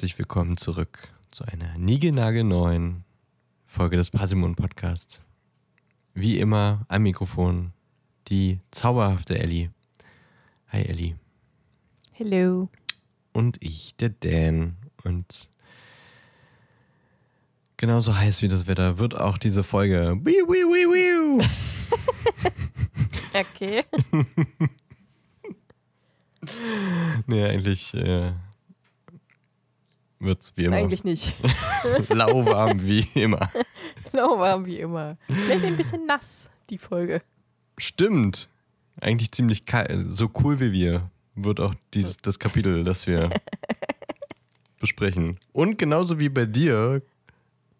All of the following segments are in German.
herzlich willkommen zurück zu einer niegelnagelneuen Folge des Pasimon Podcasts. Wie immer am Mikrofon die zauberhafte Ellie. Hi Ellie. Hello. Und ich, der Dan. Und genauso heiß wie das Wetter wird auch diese Folge. Wiu, wiu, wiu, wiu. Okay. nee, eigentlich äh, wird es wie immer. Eigentlich nicht. Lauwarm wie immer. Genau warm wie immer. Vielleicht ein bisschen nass, die Folge. Stimmt. Eigentlich ziemlich kalt. So cool wie wir wird auch dieses, das Kapitel, das wir besprechen. Und genauso wie bei dir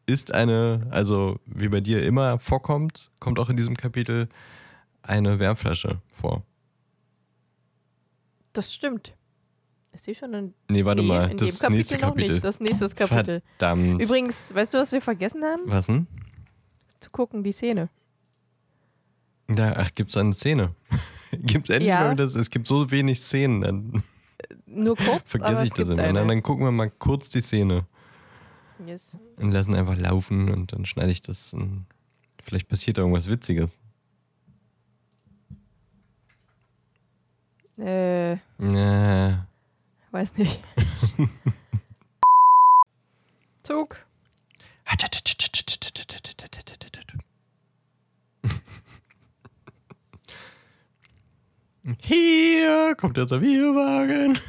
ist eine, also wie bei dir immer vorkommt, kommt auch in diesem Kapitel eine Wärmflasche vor. Das stimmt. Ich sehe schon in, Nee, warte nee, mal, in das dem Kapitel nächste noch Kapitel. nicht. Das nächste Kapitel. Verdammt. Übrigens, weißt du, was wir vergessen haben? Was denn? Zu gucken, die Szene. Da, ach, gibt's eine Szene? gibt's endlich Ja. mal wieder, es gibt so wenig Szenen, dann Nur kurz. vergesse es ich das gibt immer. eine. Dann, gucken wir mal kurz die Szene Yes. und lassen einfach laufen und dann schneide ich das. Vielleicht passiert da irgendwas Witziges. Äh, Ja. Weiß nicht. Zug. Hier kommt der Servierwagen.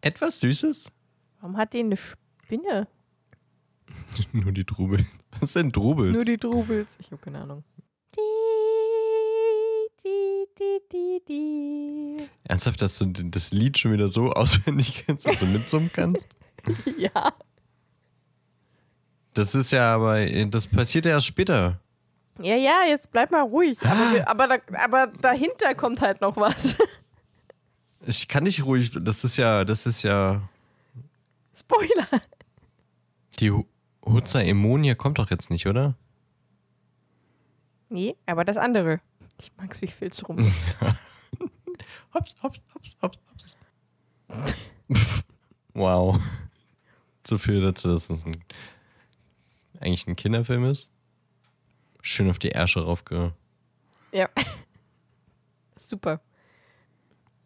Etwas Süßes? Warum hat die eine Spinne? Nur die Drubel. Was sind Drubels? Nur die Trubels. Ich habe keine Ahnung. Die, die, die, die, die. Ernsthaft, dass du das Lied schon wieder so auswendig kennst und so mitsummen kannst? Ja. Das ist ja aber, das passiert ja erst später. Ja, ja, jetzt bleib mal ruhig. Aber, wir, aber, da, aber dahinter kommt halt noch was. Ich kann nicht ruhig, das ist ja, das ist ja, Spoiler. die Hu- Hutzer Emonia kommt doch jetzt nicht, oder? Nee, aber das andere. Ich mag's, wie ich filz rum. Hops, hops, hops, hops, hops. wow. So viel dazu, dass es ein, eigentlich ein Kinderfilm ist. Schön auf die Ärsche raufge... Ja. Super.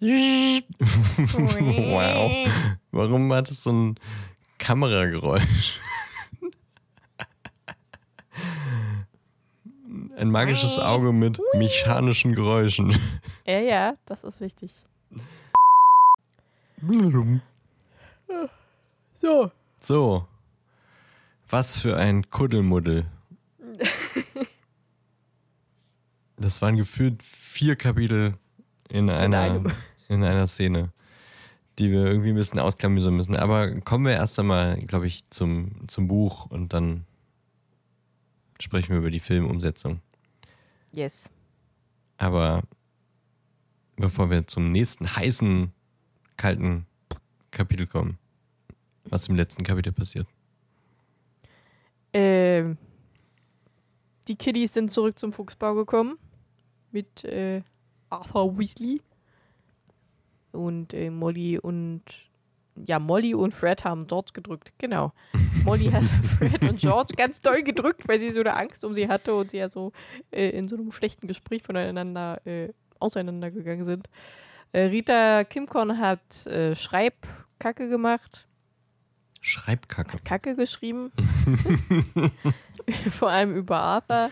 wow. Warum hat es so ein Kamerageräusch? Ein magisches Auge mit mechanischen Geräuschen. Ja, ja, das ist wichtig. So. So. Was für ein Kuddelmuddel. Das waren gefühlt vier Kapitel in einer, einem. in einer Szene, die wir irgendwie ein bisschen ausklamüsern müssen. Aber kommen wir erst einmal, glaube ich, zum, zum Buch und dann sprechen wir über die Filmumsetzung. Yes. Aber bevor wir zum nächsten heißen, kalten Kapitel kommen, was im letzten Kapitel passiert. Ähm, die Kiddies sind zurück zum Fuchsbau gekommen. Mit äh, Arthur Weasley. Und äh, Molly und. Ja, Molly und Fred haben George gedrückt. Genau. Molly hat Fred und George ganz doll gedrückt, weil sie so eine Angst um sie hatte und sie ja so äh, in so einem schlechten Gespräch voneinander äh, auseinandergegangen sind. Äh, Rita Kimkorn hat äh, Schreibkacke gemacht. Schreibkacke. Kacke geschrieben. Vor allem über Arthur.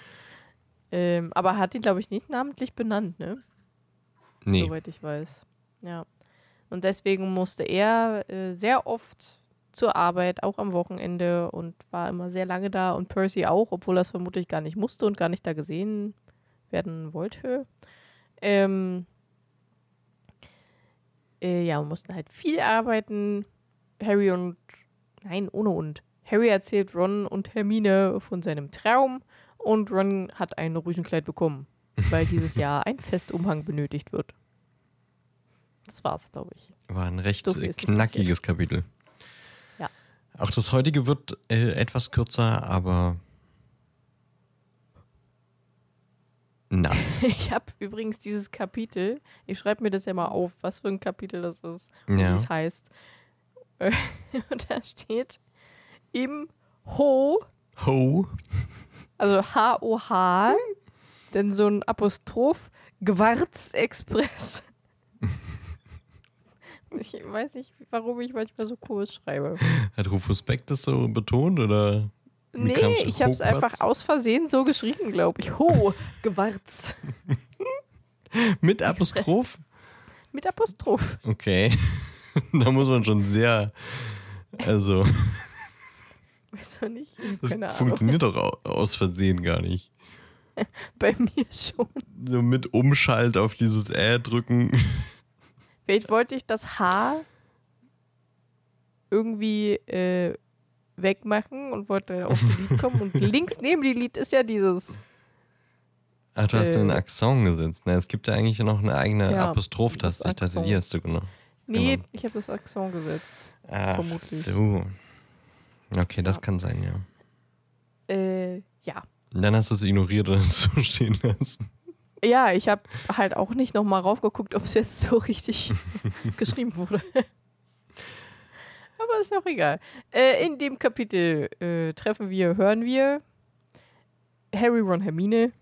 Ähm, aber hat ihn, glaube ich, nicht namentlich benannt, ne? Nee. Soweit ich weiß. Ja. Und deswegen musste er äh, sehr oft zur Arbeit, auch am Wochenende und war immer sehr lange da und Percy auch, obwohl er es vermutlich gar nicht musste und gar nicht da gesehen werden wollte. Ähm, äh, ja, mussten halt viel arbeiten. Harry und Nein, ohne und. Harry erzählt Ron und Hermine von seinem Traum und Ron hat ein Rüschenkleid bekommen, weil dieses Jahr ein Festumhang benötigt wird. Das war's, glaube ich. War ein recht So knackiges Kapitel. Ja. Auch das heutige wird äh, etwas kürzer, aber nass. Ich habe übrigens dieses Kapitel, ich schreibe mir das ja mal auf, was für ein Kapitel das ist und wie Ja. es heißt. Und da steht im Ho, Ho. also H-O-H, denn so ein Apostroph, Gwarz Express. Ich weiß nicht, warum ich manchmal so komisch schreibe. Hat Rufus Beck das so betont oder? Nee, ich habe es einfach aus Versehen so geschrieben, glaube ich. Ho, Gwarz. Mit Apostroph? Mit Apostroph. Okay. da muss man schon sehr. Also, Weiß auch nicht. das funktioniert doch au- aus Versehen gar nicht. Bei mir schon. So mit Umschalt auf dieses Ä drücken. Vielleicht wollte ich das H irgendwie äh, wegmachen und wollte auf die Lied kommen. Und links neben die Lied ist ja dieses. Ach, du hast Äh. den Accent gesetzt. Na, es gibt ja eigentlich noch eine eigene Ja, Apostroph-Taste. das Ich dachte, die hast du genau. Nee, Genau. ich habe das Akzent gesetzt. Ach, Vermutlich. so. Okay, das Ja. kann sein, ja. Äh, ja. Und dann hast du es ignoriert und es so stehen lassen. Ja, ich habe halt auch nicht nochmal raufgeguckt, ob es jetzt so richtig geschrieben wurde. Aber ist auch egal. Äh, in dem Kapitel äh, treffen wir, hören wir Harry, Ron, Hermine,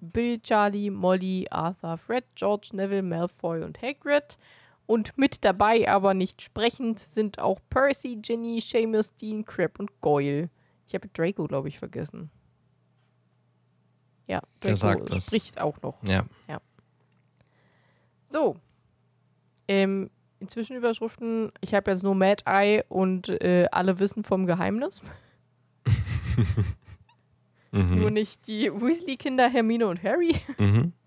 Bill, Charlie, Molly, Arthur, Fred, George, Neville, Malfoy und Hagrid. Und mit dabei, aber nicht sprechend, sind auch Percy, Ginny, Seamus, Dean, Crab und Goyle. Ich habe Draco, glaube ich, vergessen. Ja, Draco sagt was? spricht auch noch. Ja. So. Ähm, inzwischen Überschriften, ich habe jetzt nur Mad Eye und äh, alle wissen vom Geheimnis. Nur Mhm. nicht die Weasley-Kinder Hermine und Harry. Mhm.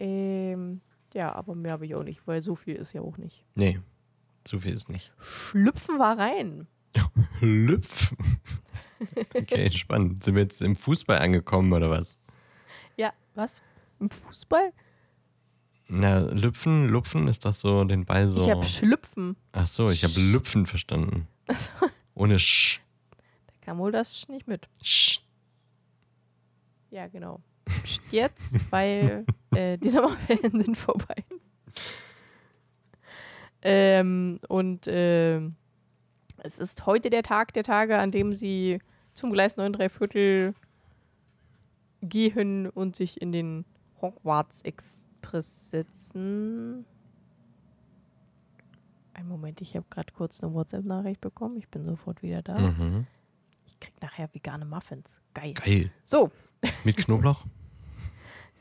Ähm, ja, aber mehr habe ich auch nicht, weil so viel ist ja auch nicht. Nee, so viel ist nicht. Schlüpfen wir rein. Lüpf. Okay, spannend. Sind wir jetzt im Fußball angekommen oder was? Ja, was? Im Fußball? Na, Lüpfen, Lupfen, ist das so den Ball so? Ich habe Schlüpfen. Ach so, ich habe Lüpfen verstanden. Ohne Sch. Da kam wohl das Sch nicht mit. Sch. Ja, genau. Psst, Jetzt, weil äh, die Sommerferien sind vorbei. Ähm, und ähm, es ist heute der Tag der Tage, an dem sie zum Gleis 9 3 Viertel gehen und sich in den Hogwarts Express setzen. Einen Moment, ich habe gerade kurz eine WhatsApp-Nachricht bekommen. Ich bin sofort wieder da. Mhm. Ich krieg nachher vegane Muffins. Geil. Geil. So, Mit Knoblauch?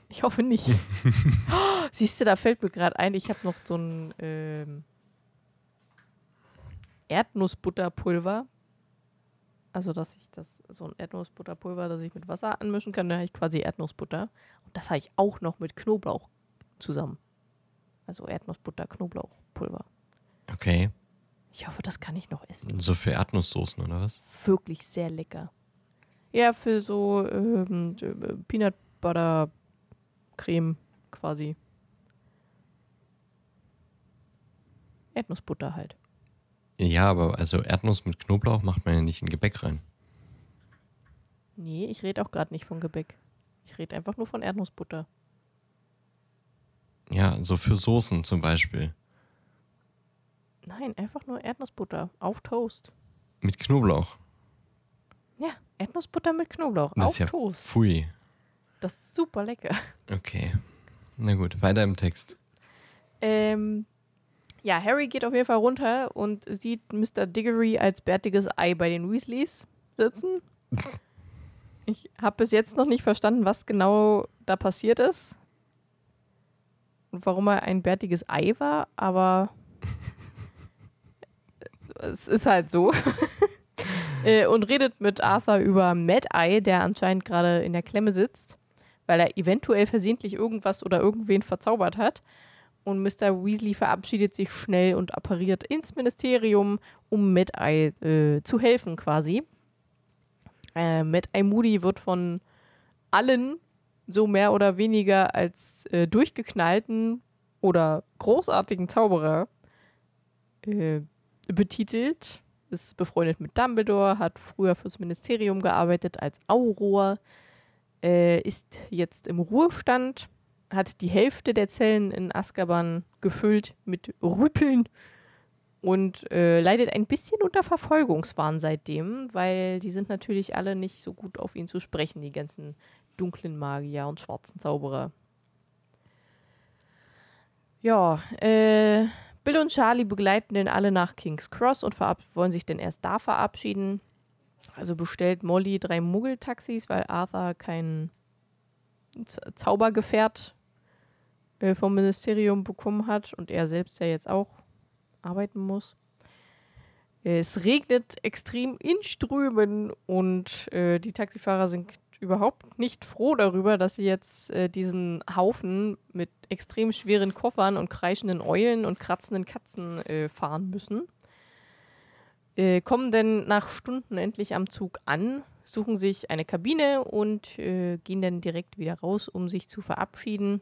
Ich hoffe nicht. oh, siehst du, da fällt mir gerade ein, ich habe noch so ein ähm, Erdnussbutterpulver. Also, dass ich das, so ein Erdnussbutterpulver, das ich mit Wasser anmischen kann, da habe ich quasi Erdnussbutter. Und das habe ich auch noch mit Knoblauch zusammen. Also Erdnussbutter, Knoblauchpulver. Okay. Ich hoffe, das kann ich noch essen. So für Erdnusssoßen oder was? Wirklich sehr lecker. Ja, für so ähm, äh, Peanut Butter Creme quasi. Erdnussbutter halt. Ja, aber also Erdnuss mit Knoblauch macht man ja nicht in Gebäck rein. Nee, ich rede auch gerade nicht von Gebäck. Ich rede einfach nur von Erdnussbutter. Ja, so für Soßen zum Beispiel. Nein, einfach nur Erdnussbutter auf Toast. Mit Knoblauch. Ja, Erdnussbutter mit Knoblauch Das auf ist ja Toast. pfui. Das ist super lecker. Okay. Na gut, weiter im Text. Ähm, ja, Harry geht auf jeden Fall runter und sieht Mr. Diggory als bärtiges Ei bei den Weasleys sitzen. Ich habe bis jetzt noch nicht verstanden, was genau da passiert ist und warum er ein bärtiges Ei war, aber es ist halt so. Äh, und redet mit Arthur über Mad Eye, der anscheinend gerade in der Klemme sitzt, weil er eventuell versehentlich irgendwas oder irgendwen verzaubert hat. Und Mr. Weasley verabschiedet sich schnell und appariert ins Ministerium, um Mad Eye äh, zu helfen quasi. Äh, Mad Eye Moody wird von allen so mehr oder weniger als äh, durchgeknallten oder großartigen Zauberer äh, betitelt. Ist befreundet mit Dumbledore, hat früher fürs Ministerium gearbeitet als Auror. äh, ist jetzt im Ruhestand, hat die Hälfte der Zellen in Azkaban gefüllt mit Rüppeln und äh, leidet ein bisschen unter Verfolgungswahn seitdem, weil die sind natürlich alle nicht so gut auf ihn zu sprechen, die ganzen dunklen Magier und schwarzen Zauberer. Ja, äh, Bill und Charlie begleiten den alle nach King's Cross und wollen sich denn erst da verabschieden. Also bestellt Molly drei Muggeltaxis, weil Arthur kein Z Zaubergefährt äh, vom Ministerium bekommen hat und er selbst ja jetzt auch arbeiten muss. Es regnet extrem in Strömen und äh, die Taxifahrer sind überhaupt nicht froh darüber, dass sie jetzt äh, diesen Haufen mit extrem schweren Koffern und kreischenden Eulen und kratzenden Katzen äh, fahren müssen. Äh, kommen denn nach Stunden endlich am Zug an, suchen sich eine Kabine und äh, gehen dann direkt wieder raus, um sich zu verabschieden.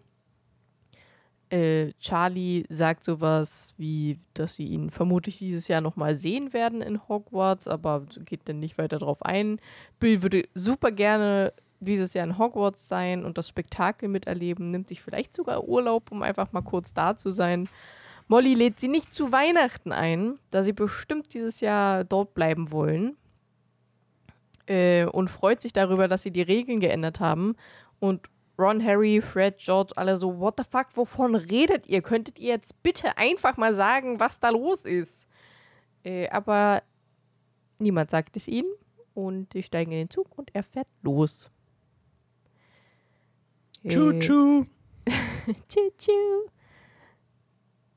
Äh, Charlie sagt sowas wie, dass sie ihn vermutlich dieses Jahr nochmal sehen werden in Hogwarts, aber geht dann nicht weiter drauf ein. Bill würde super gerne dieses Jahr in Hogwarts sein und das Spektakel miterleben, nimmt sich vielleicht sogar Urlaub, um einfach mal kurz da zu sein. Molly lädt sie nicht zu Weihnachten ein, da sie bestimmt dieses Jahr dort bleiben wollen. Äh, und freut sich darüber, dass sie die Regeln geändert haben. Und Ron, Harry, Fred, George, alle so, what the fuck, wovon redet ihr? Könntet ihr jetzt bitte einfach mal sagen, was da los ist? Äh, aber niemand sagt es ihnen und die steigen in den Zug und er fährt los. Tschu, tschu. tschu, tschu.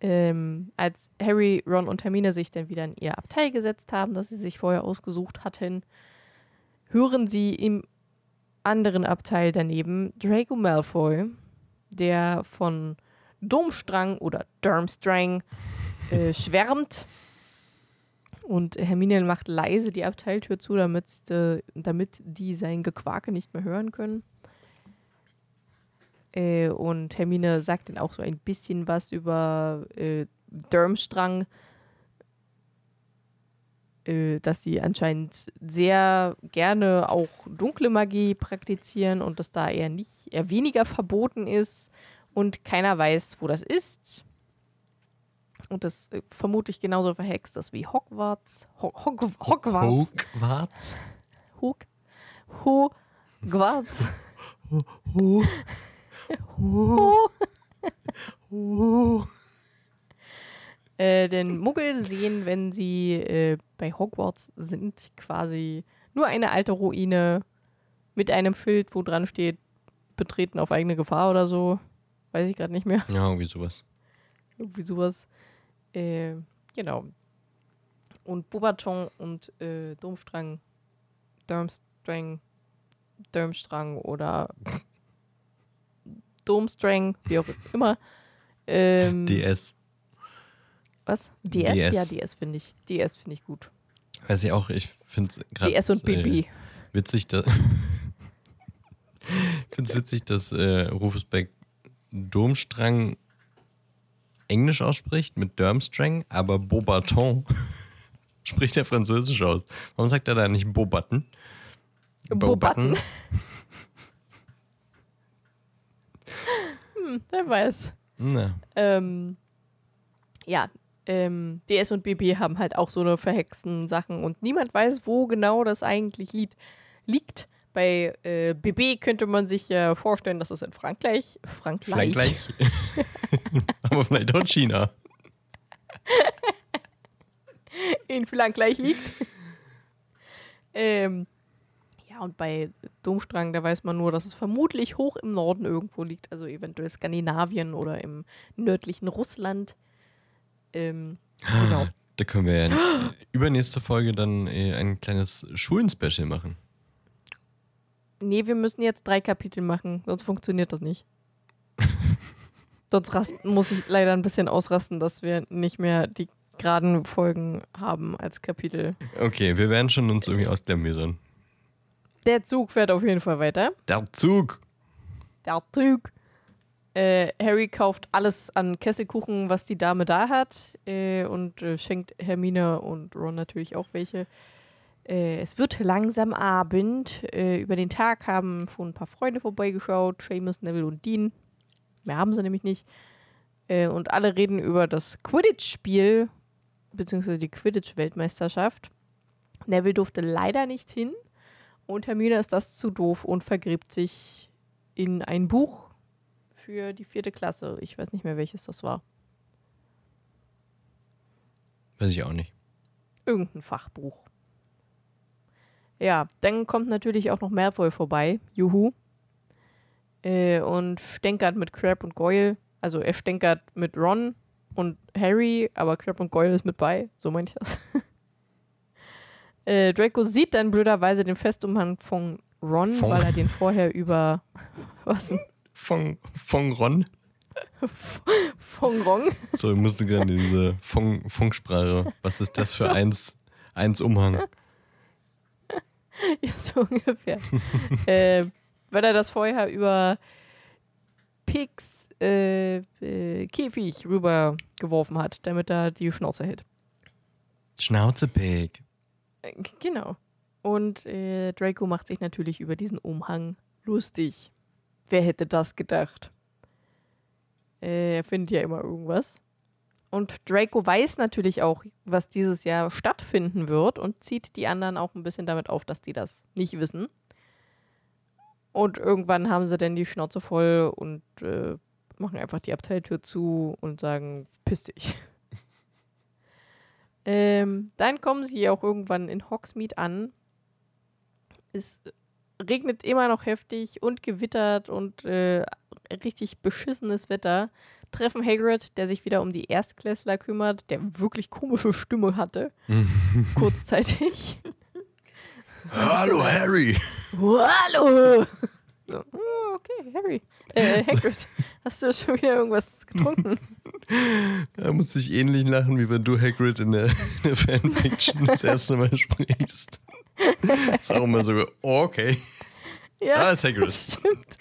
Ähm, als Harry, Ron und Hermine sich dann wieder in ihr Abteil gesetzt haben, das sie sich vorher ausgesucht hatten, hören sie im anderen Abteil daneben Draco Malfoy, der von Domstrang oder Durmstrang äh, schwärmt. Und Hermine macht leise die Abteiltür zu, damit, äh, damit die sein Gequake nicht mehr hören können. Äh, und Hermine sagt dann auch so ein bisschen was über äh, Durmstrang, dass sie anscheinend sehr gerne auch dunkle Magie praktizieren und dass da eher nicht, eher weniger verboten ist und keiner weiß, wo das ist. Und das äh, vermutlich genauso verhext ist wie Hogwarts. Ho Hog Hogwarts. Hogwarts. Hog Hogwarts. Ho ho ho ho äh, den Muggel sehen, wenn sie äh, bei Hogwarts sind, quasi nur eine alte Ruine mit einem Schild, wo dran steht, betreten auf eigene Gefahr oder so. Weiß ich gerade nicht mehr. Ja, irgendwie sowas. Irgendwie sowas. Äh, genau. Und Bobaton und äh, Domstrang, Durmstrang, Durmstrang oder Domstrang, wie auch immer. Ähm, DS. Was? DS? DS. Ja, DS finde ich. DS finde ich gut. Weiß ich auch, ich finde es gerade. DS und BB. Äh, witzig, dass. ich finde es witzig, dass äh, Rufus Beck Domstrang Englisch ausspricht mit Durmstrang, aber Beaubaton spricht er Französisch aus. Warum sagt er da nicht Beaubatten? Beaubatten. hm, wer weiß. Na, Ähm, ja, ähm, DS und BB haben halt auch so eine verhexten Sachen und niemand weiß, wo genau das eigentlich liegt. liegt. Bei äh, BB könnte man sich ja vorstellen, dass es in Frankreich, Frankreich, Frankreich. aber vielleicht auch China. in Frankreich liegt. ähm, ja, und bei Domstrang, da weiß man nur, dass es vermutlich hoch im Norden irgendwo liegt, also eventuell Skandinavien oder im nördlichen Russland. Ähm, genau. Da können wir ja übernächste Folge dann äh, ein kleines Schulen-Special machen. Nee, wir müssen jetzt drei Kapitel machen, sonst funktioniert das nicht. sonst rasten, muss ich leider ein bisschen ausrasten, dass wir nicht mehr die geraden Folgen haben als Kapitel. Okay, wir werden schon uns irgendwie ausklamüsern. Der Zug fährt auf jeden Fall weiter. Der Zug. Der Zug. Äh, Harry kauft alles an Kesselkuchen, was die Dame da hat, äh, und äh, schenkt Hermine und Ron natürlich auch welche. Äh, es wird langsam Abend. Äh, über den Tag haben schon ein paar Freunde vorbeigeschaut. Seamus, Neville und Dean. Mehr haben sie nämlich nicht. Und alle reden über das Quidditch-Spiel, beziehungsweise die Quidditch-Weltmeisterschaft. Neville durfte leider nicht hin. Und Hermine ist das zu doof und vergräbt sich in ein Buch für die vierte Klasse. Ich weiß nicht mehr, welches das war. Weiß ich auch nicht. Irgendein Fachbuch. Ja, dann kommt natürlich auch noch Malfoy vorbei. Juhu. Äh, und stänkert mit Crab und Goyle. Also er stänkert mit Ron und Harry, aber Crab und Goyle ist mit bei. So meine ich das. äh, Draco sieht dann blöderweise den Festumhang von Ron, Von- weil er den vorher über. Was Von, von Ron. Von Ron? So, ich musste gerade diese Funk, Funksprache. Was ist das für eins, eins Umhang? Ja, so ungefähr. äh, weil er das vorher über Pigs äh, äh, Käfig rübergeworfen hat, damit er die Schnauze hält. Schnauzepeg. Äh, Genau. Und äh, Draco macht sich natürlich über diesen Umhang lustig. Wer hätte das gedacht? Äh, er findet ja immer irgendwas. Und Draco weiß natürlich auch, was dieses Jahr stattfinden wird und zieht die anderen auch ein bisschen damit auf, dass die das nicht wissen. Und irgendwann haben sie dann die Schnauze voll und äh, machen einfach die Abteiltür zu und sagen, piss dich. ähm, dann kommen sie auch irgendwann in Hogsmeade an. Es regnet immer noch heftig und gewittert und äh, richtig beschissenes Wetter. Treffen Hagrid, der sich wieder um die Erstklässler kümmert, der wirklich komische Stimme hatte, kurzzeitig. Hallo Harry. Hallo! So, oh, okay, Harry. Äh, Hagrid, hast du schon wieder irgendwas getrunken? Da musste ich ähnlich lachen, wie wenn du Hagrid in der, in der Fanfiction das erste Mal sprichst. Ist auch immer so, oh, okay. Ja, Ah, ist Hagrid. stimmt.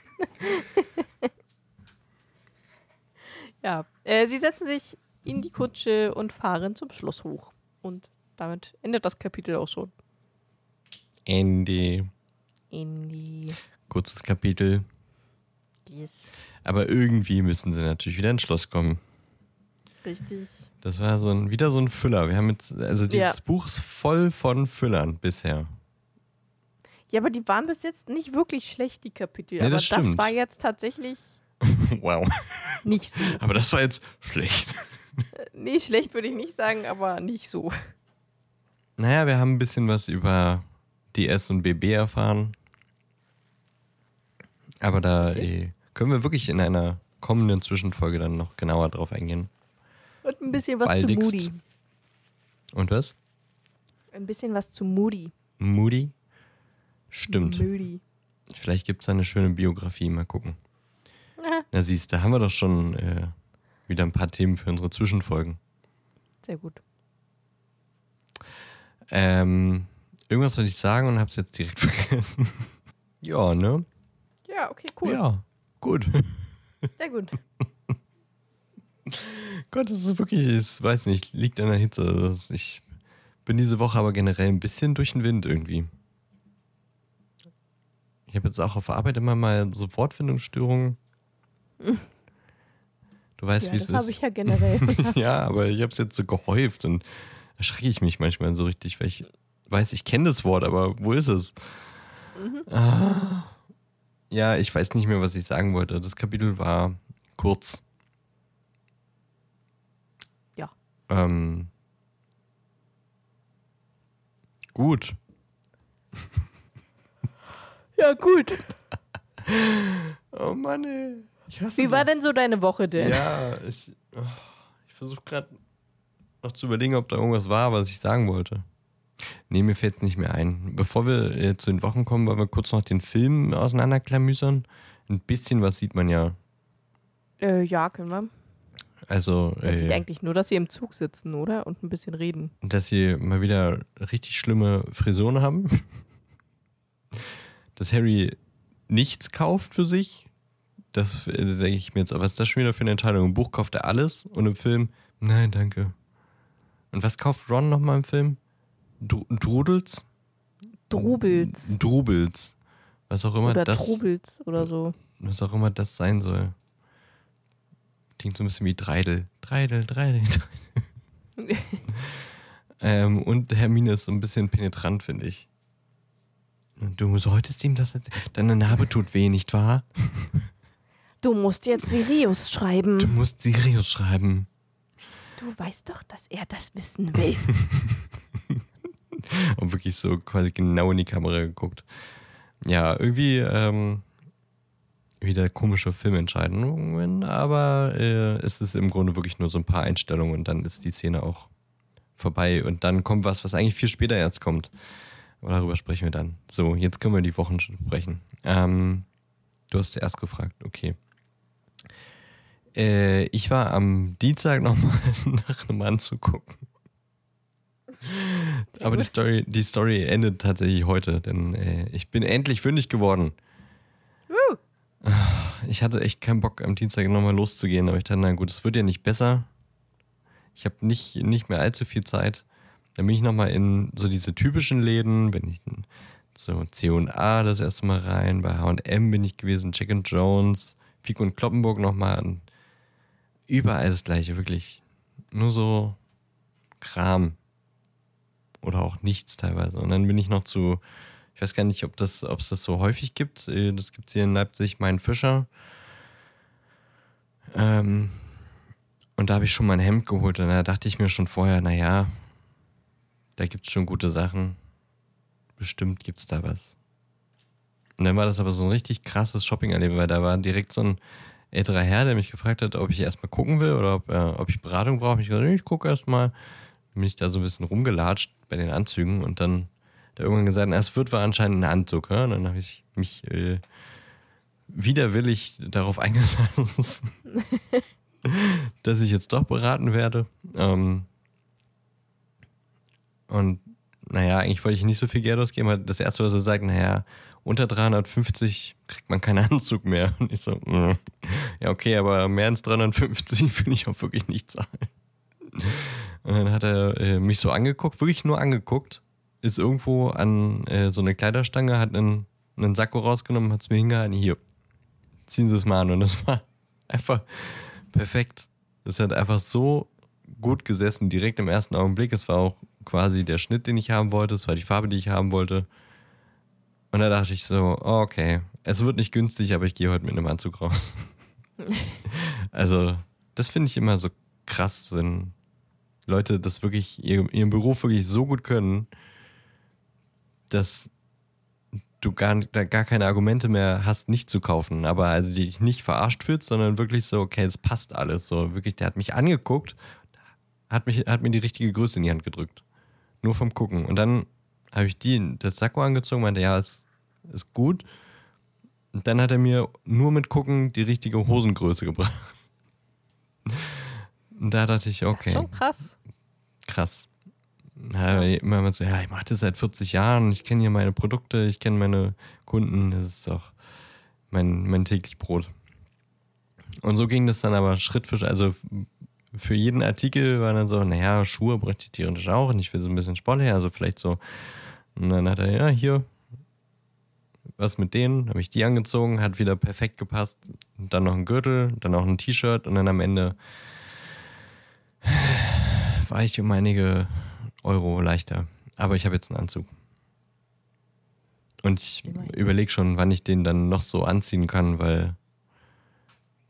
ja, äh, sie setzen sich in die Kutsche und fahren zum Schloss hoch. Und damit endet das Kapitel auch schon. Andy. Die. Kurzes Kapitel. Yes. Aber irgendwie müssen sie natürlich wieder ins Schloss kommen. Richtig. Das war so ein, wieder so ein Füller. Wir haben jetzt, also dieses Ja. Buch ist voll von Füllern bisher. Ja, aber die waren bis jetzt nicht wirklich schlecht, die Kapitel. Nee, aber das das, war jetzt tatsächlich Wow. nicht so. Aber das war jetzt schlecht. nee, schlecht würde ich nicht sagen, aber nicht so. Naja, wir haben ein bisschen was über DS und BB erfahren. Aber da eh, können wir wirklich in einer kommenden Zwischenfolge dann noch genauer drauf eingehen. Und ein bisschen was Baldigst. zu Moody. Und was? Ein bisschen was zu Moody. Moody? Stimmt. Moody. Vielleicht gibt es eine schöne Biografie. Mal gucken. Ah, Na siehst, da haben wir doch schon äh, wieder ein paar Themen für unsere Zwischenfolgen. sehr gut. Ähm, irgendwas wollte ich sagen und hab's jetzt direkt vergessen. ja, ne? Ja, okay, cool. Ja, gut. Sehr gut. Gott, das ist wirklich, ich weiß nicht, liegt an der Hitze. Ich bin diese Woche aber generell ein bisschen durch den Wind irgendwie. Ich habe jetzt auch auf der Arbeit immer mal so Wortfindungsstörungen. Du weißt, Ja, wie es das habe ist. ich ja generell. ja, aber ich habe es jetzt so gehäuft und erschrecke ich mich manchmal so richtig, weil ich weiß, ich kenne das Wort, aber wo ist es? Ah. Ja, ich weiß nicht mehr, was ich sagen wollte. Das Kapitel war kurz. Ja. Ähm, gut. ja, gut. Oh Mann, ey. Wie war das. denn so deine Woche denn? Ja, ich, oh, ich versuche gerade noch zu überlegen, ob da irgendwas war, was ich sagen wollte. Nee, mir fällt es nicht mehr ein. Bevor wir zu den Wochen kommen, wollen wir kurz noch den Film auseinanderklamüsern. Ein bisschen was sieht man ja. Äh, ja, können wir. Also, Man sieht äh, eigentlich nur, dass sie im Zug sitzen, oder? Und ein bisschen reden. dass sie mal wieder richtig schlimme Frisuren haben. Dass Harry nichts kauft für sich. Das äh, denke ich mir jetzt, was ist das schon wieder für eine Entscheidung? Im Buch kauft er alles und im Film, nein, danke. Und was kauft Ron nochmal im Film? Dru Drudels? Drubels. Drubels. Was auch immer Oder das. Trubels oder so. Was auch immer das sein soll. Klingt so ein bisschen wie Dreidel. Dreidel, Dreidel, Dreidel. ähm, und Hermine ist so ein bisschen penetrant, finde ich. Du solltest ihm das erzählen. Deine Narbe tut weh, nicht wahr? Du musst jetzt Sirius schreiben. Du musst Sirius schreiben. Du weißt doch, dass er das wissen will. Und wirklich so quasi genau in die Kamera geguckt. Ja, irgendwie ähm, wieder komische Filmentscheidungen, aber äh, es ist im Grunde wirklich nur so ein paar Einstellungen und dann ist die Szene auch vorbei. Und dann kommt was, was eigentlich viel später erst kommt. Aber darüber sprechen wir dann. So, jetzt können wir die Wochen sprechen. Ähm, du hast erst gefragt, okay. Äh, ich war am Dienstag nochmal nach einem Anzug gucken. Aber die Story, die Story endet tatsächlich heute, denn äh, ich bin endlich fündig geworden. Ich hatte echt keinen Bock, am Dienstag nochmal loszugehen, aber ich dachte, na gut, es wird ja nicht besser. Ich habe nicht, nicht mehr allzu viel Zeit. Dann bin ich nochmal in so diese typischen Läden, bin ich in so C&A das erste Mal rein, bei H&M bin ich gewesen, Jack and Jones, Pico und Kloppenburg nochmal. Überall das gleiche, wirklich. Nur so Kram. Oder auch nichts teilweise. Und dann bin ich noch zu, ich weiß gar nicht, ob das, ob es das so häufig gibt. Äh, Das gibt es hier in Leipzig, mein Fischer. Ähm, und da habe ich schon mein Hemd geholt und da dachte ich mir schon vorher, naja, da gibt es schon gute Sachen. Bestimmt gibt es da was. Und dann war das aber so ein richtig krasses Shopping-Erleben, weil da war direkt so ein älterer Herr, der mich gefragt hat, ob ich erstmal gucken will oder ob, äh, ob ich Beratung brauche. Ich gesagt, ich gucke erstmal. Bin ich da so ein bisschen rumgelatscht bei den Anzügen und dann er irgendwann gesagt, na, es wird wohl anscheinend ein Anzug. Ja? Und dann habe ich mich äh, widerwillig darauf eingelassen, dass ich jetzt doch beraten werde. Ähm, und naja, eigentlich wollte ich nicht so viel Geld ausgeben. aber Das erste, was er sagt, naja, unter 350 kriegt man keinen Anzug mehr. Und ich so, mm. ja, okay, aber mehr als 350 will ich auch wirklich nicht zahlen. Und dann hat er äh, mich so angeguckt, wirklich nur angeguckt, ist irgendwo an äh, so eine Kleiderstange, hat einen, einen Sakko rausgenommen, hat es mir hingehalten, hier, ziehen Sie es mal an. Und das war einfach perfekt. Das hat einfach so gut gesessen, direkt im ersten Augenblick. Es war auch quasi der Schnitt, den ich haben wollte, es war die Farbe, die ich haben wollte. Und da dachte ich so, oh, okay, es wird nicht günstig, aber ich gehe heute mit einem Anzug raus. also, das finde ich immer so krass, wenn Leute das wirklich, ihr, ihren Beruf wirklich so gut können, dass du gar, gar keine Argumente mehr hast, nicht zu kaufen. Aber also die dich nicht verarscht fühlt, sondern wirklich so, okay, das passt alles. So wirklich, der hat mich angeguckt, hat, mich, hat mir die richtige Größe in die Hand gedrückt. Nur vom Gucken. Und dann habe ich die, das Sakko angezogen, meinte, ja, ist, ist gut. Und dann hat er mir nur mit Gucken die richtige Hosengröße gebracht. Und da dachte ich, Das ist okay, schon krass. krass. Ja, immer mal so, ja, ich mache das seit 40 Jahren, ich kenne hier meine Produkte, ich kenne meine Kunden, das ist auch mein, mein täglich Brot. Und so ging das dann aber Schritt für Schritt, also für jeden Artikel war dann so, naja, Schuhe bräuchte ich theoretisch auch und ich will so ein bisschen sportlicher, also vielleicht so. Und dann hat er, ja, hier, was mit denen, habe ich die angezogen, hat wieder perfekt gepasst. Dann noch ein Gürtel, dann noch ein T-Shirt und dann am Ende war ich um einige Euro leichter. Aber ich habe jetzt einen Anzug. Und ich überlege schon, wann ich den dann noch so anziehen kann, weil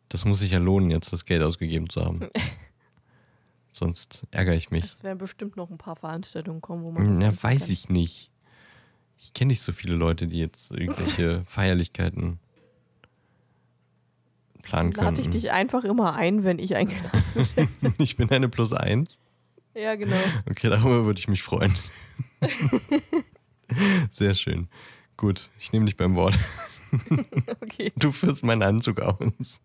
das muss sich ja lohnen, jetzt das Geld ausgegeben zu haben. Sonst ärgere ich mich. Es werden bestimmt noch ein paar Veranstaltungen kommen, wo man. Ja, anziehen weiß ich nicht. Ich kenne nicht so viele Leute, die jetzt irgendwelche Feierlichkeiten planen Lade ich dich einfach immer ein, wenn ich eingeladen Ich bin eine Plus eins. Ja, genau. Okay, darüber würde ich mich freuen. Sehr schön. Gut, ich nehme dich beim Wort. Okay. Du führst meinen Anzug aus.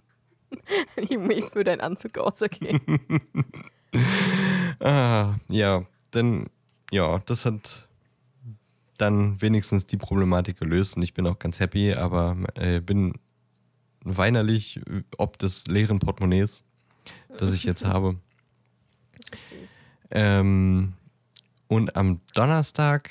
Ich für deinen Anzug aus, okay. Ah, ja, dann, ja, das hat dann wenigstens die Problematik gelöst und ich bin auch ganz happy, aber äh, bin weinerlich ob des leeren Portemonnaies, das ich jetzt habe. Ähm, und am Donnerstag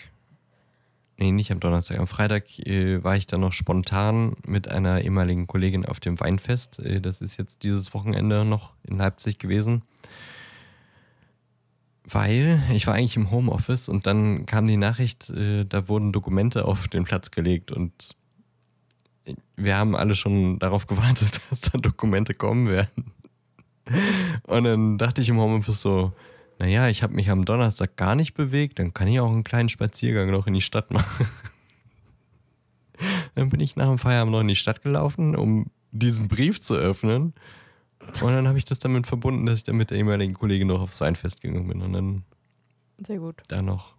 nee, nicht am Donnerstag, am Freitag äh, war ich dann noch spontan mit einer ehemaligen Kollegin auf dem Weinfest. Äh, das ist jetzt dieses Wochenende noch in Leipzig gewesen. Weil ich war eigentlich im Homeoffice und dann kam die Nachricht, äh, da wurden Dokumente auf den Platz gelegt und wir haben alle schon darauf gewartet, dass da Dokumente kommen werden. Und dann dachte ich im Homeoffice so, naja, ich habe mich am Donnerstag gar nicht bewegt, dann kann ich auch einen kleinen Spaziergang noch in die Stadt machen. Dann bin ich nach dem Feierabend noch in die Stadt gelaufen, um diesen Brief zu öffnen. Und dann habe ich das damit verbunden, dass ich dann mit der ehemaligen Kollegin noch aufs Weinfest gegangen bin. Und dann Sehr gut. da noch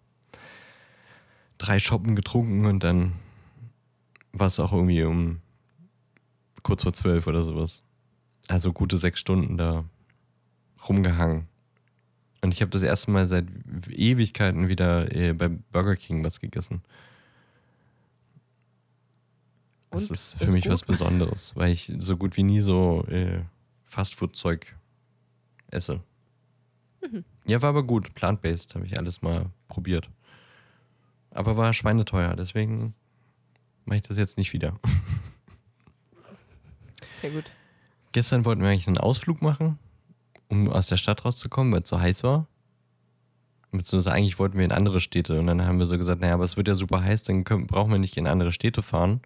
drei Shoppen getrunken und dann war es auch irgendwie um kurz vor zwölf oder sowas. Also gute sechs Stunden da rumgehangen. Und ich habe das erste Mal seit Ewigkeiten wieder äh, bei Burger King was gegessen. Das Und? ist für Ist mich gut? was Besonderes, weil ich so gut wie nie so äh, Fastfood-Zeug esse. Mhm. Ja, war aber gut. Plant-based habe ich alles mal probiert. Aber war schweineteuer, deswegen mache ich das jetzt nicht wieder. Sehr gut. Gestern wollten wir eigentlich einen Ausflug machen, um aus der Stadt rauszukommen, weil es so heiß war. Beziehungsweise eigentlich wollten wir in andere Städte und dann haben wir so gesagt, naja, aber es wird ja super heiß, dann können, brauchen wir nicht in andere Städte fahren.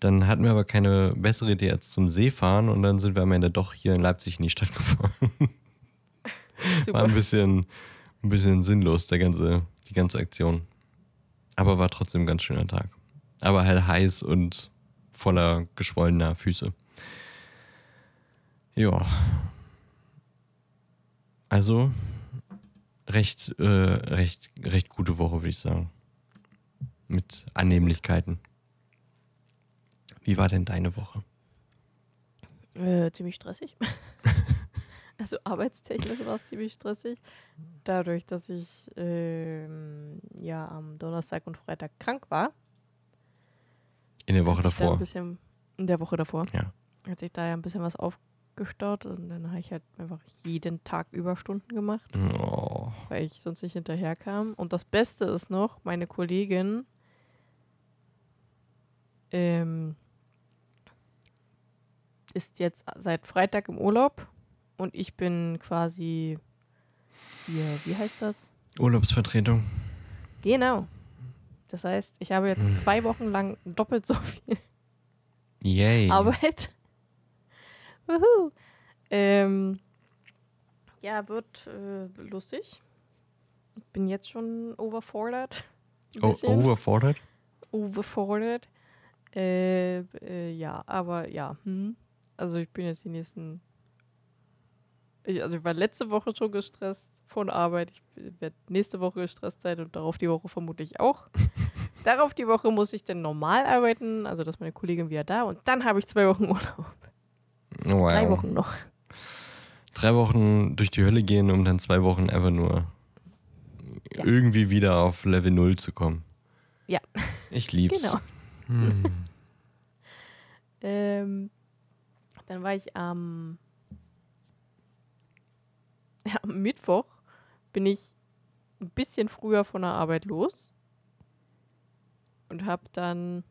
Dann hatten wir aber keine bessere Idee als zum See fahren und dann sind wir am Ende doch hier in Leipzig in die Stadt gefahren. War Super. ein bisschen, ein bisschen sinnlos, der ganze, die ganze Aktion. Aber war trotzdem ein ganz schöner Tag. Aber halt heiß und voller geschwollener Füße. Ja. Also recht, äh, recht, recht gute Woche, würde ich sagen. Mit Annehmlichkeiten. Wie war denn deine Woche? Äh, ziemlich stressig. also arbeitstechnisch war es ziemlich stressig. Dadurch, dass ich ähm, ja am Donnerstag und Freitag krank war. In der Woche davor. Bisschen, in der Woche davor. Ja. Hat sich da ja ein bisschen was aufgestaut und dann habe ich halt einfach jeden Tag Überstunden gemacht, Oh. weil ich sonst nicht hinterherkam. Und das Beste ist noch, meine Kollegin ähm, ist jetzt seit Freitag im Urlaub und ich bin quasi hier, wie heißt das? Urlaubsvertretung. Genau. Das heißt, ich habe Hm. jetzt zwei Wochen lang doppelt so viel Yay. Arbeit. Wuhu. Ähm, ja, wird äh, lustig. Ich bin jetzt schon overfordert. Ein O bisschen. overfordert? overfordert. Äh, äh, ja, aber ja. Hm. Also ich bin jetzt die nächsten. Ich, also ich war letzte Woche schon gestresst von Arbeit. Ich werde nächste Woche gestresst sein und darauf die Woche vermutlich auch. darauf die Woche muss ich dann normal arbeiten, also dass meine Kollegin wieder da und dann habe ich zwei Wochen Urlaub. Wow. Drei Wochen noch. Drei Wochen durch die Hölle gehen, um dann zwei Wochen einfach nur Ja. irgendwie wieder auf Level 0 zu kommen. Ja. Ich lieb's. Genau. Hm. Ähm, dann war ich am, ja, am Mittwoch bin ich ein bisschen früher von der Arbeit los und habe dann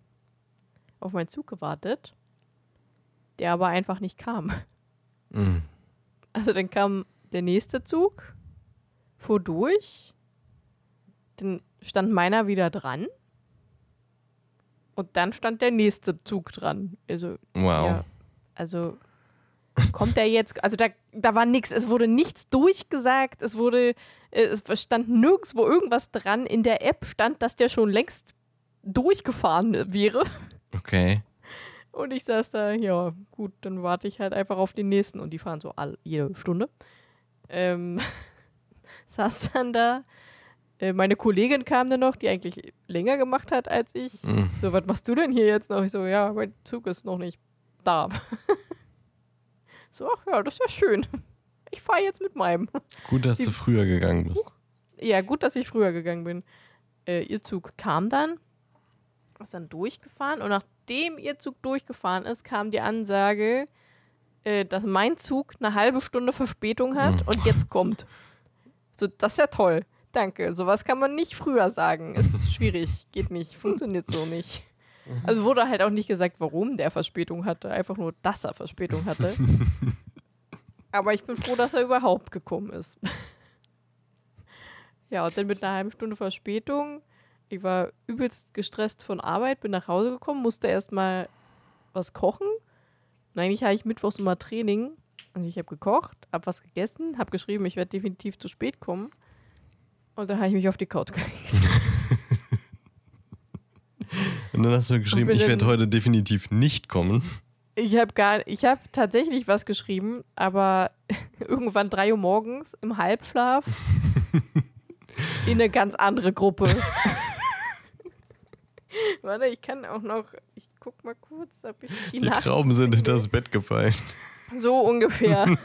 auf meinen Zug gewartet, der aber einfach nicht kam. Hm. Also dann kam der nächste Zug, fuhr durch, dann stand meiner wieder dran und dann stand der nächste Zug dran. Also Wow. ja, also kommt der jetzt, also da, da war nichts, es wurde nichts durchgesagt, es wurde, äh, es stand nirgendwo irgendwas dran. In der App stand, dass der schon längst durchgefahren wäre. Okay. Und ich saß da, ja, gut, dann warte ich halt einfach auf den nächsten. Und die fahren so all, jede Stunde. Ähm, saß dann da. Äh, meine Kollegin kam dann noch, die eigentlich länger gemacht hat als ich. Hm. So, was machst du denn hier jetzt noch? Ich so, ja, mein Zug ist noch nicht da. so, ach ja, das ist ja schön. Ich fahre jetzt mit meinem. Gut, dass Die- du früher gegangen bist. Ja, gut, dass ich früher gegangen bin. Äh, ihr Zug kam dann, ist dann durchgefahren und nachdem ihr Zug durchgefahren ist, kam die Ansage, äh, dass mein Zug eine halbe Stunde Verspätung hat Hm. und jetzt kommt. So, das ist ja toll. Danke. Sowas kann man nicht früher sagen. Ist schwierig. Geht nicht. Funktioniert so nicht. Also wurde halt auch nicht gesagt, warum der Verspätung hatte. Einfach nur, dass er Verspätung hatte. Aber ich bin froh, dass er überhaupt gekommen ist. ja, und dann mit einer halben Stunde Verspätung. Ich war übelst gestresst von Arbeit, bin nach Hause gekommen, musste erstmal was kochen. Und eigentlich habe ich mittwochs immer Training. Also ich habe gekocht, habe was gegessen, habe geschrieben, ich werde definitiv zu spät kommen. Und dann habe ich mich auf die Couch gelegt. Und dann hast du geschrieben, ich werde heute definitiv nicht kommen. Ich habe gar, ich habe tatsächlich was geschrieben, aber irgendwann 3 Uhr morgens im Halbschlaf in eine ganz andere Gruppe. Warte, ich kann auch noch, ich guck mal kurz, ob ich die, Die Trauben sind hinter das Bett gefallen. So ungefähr.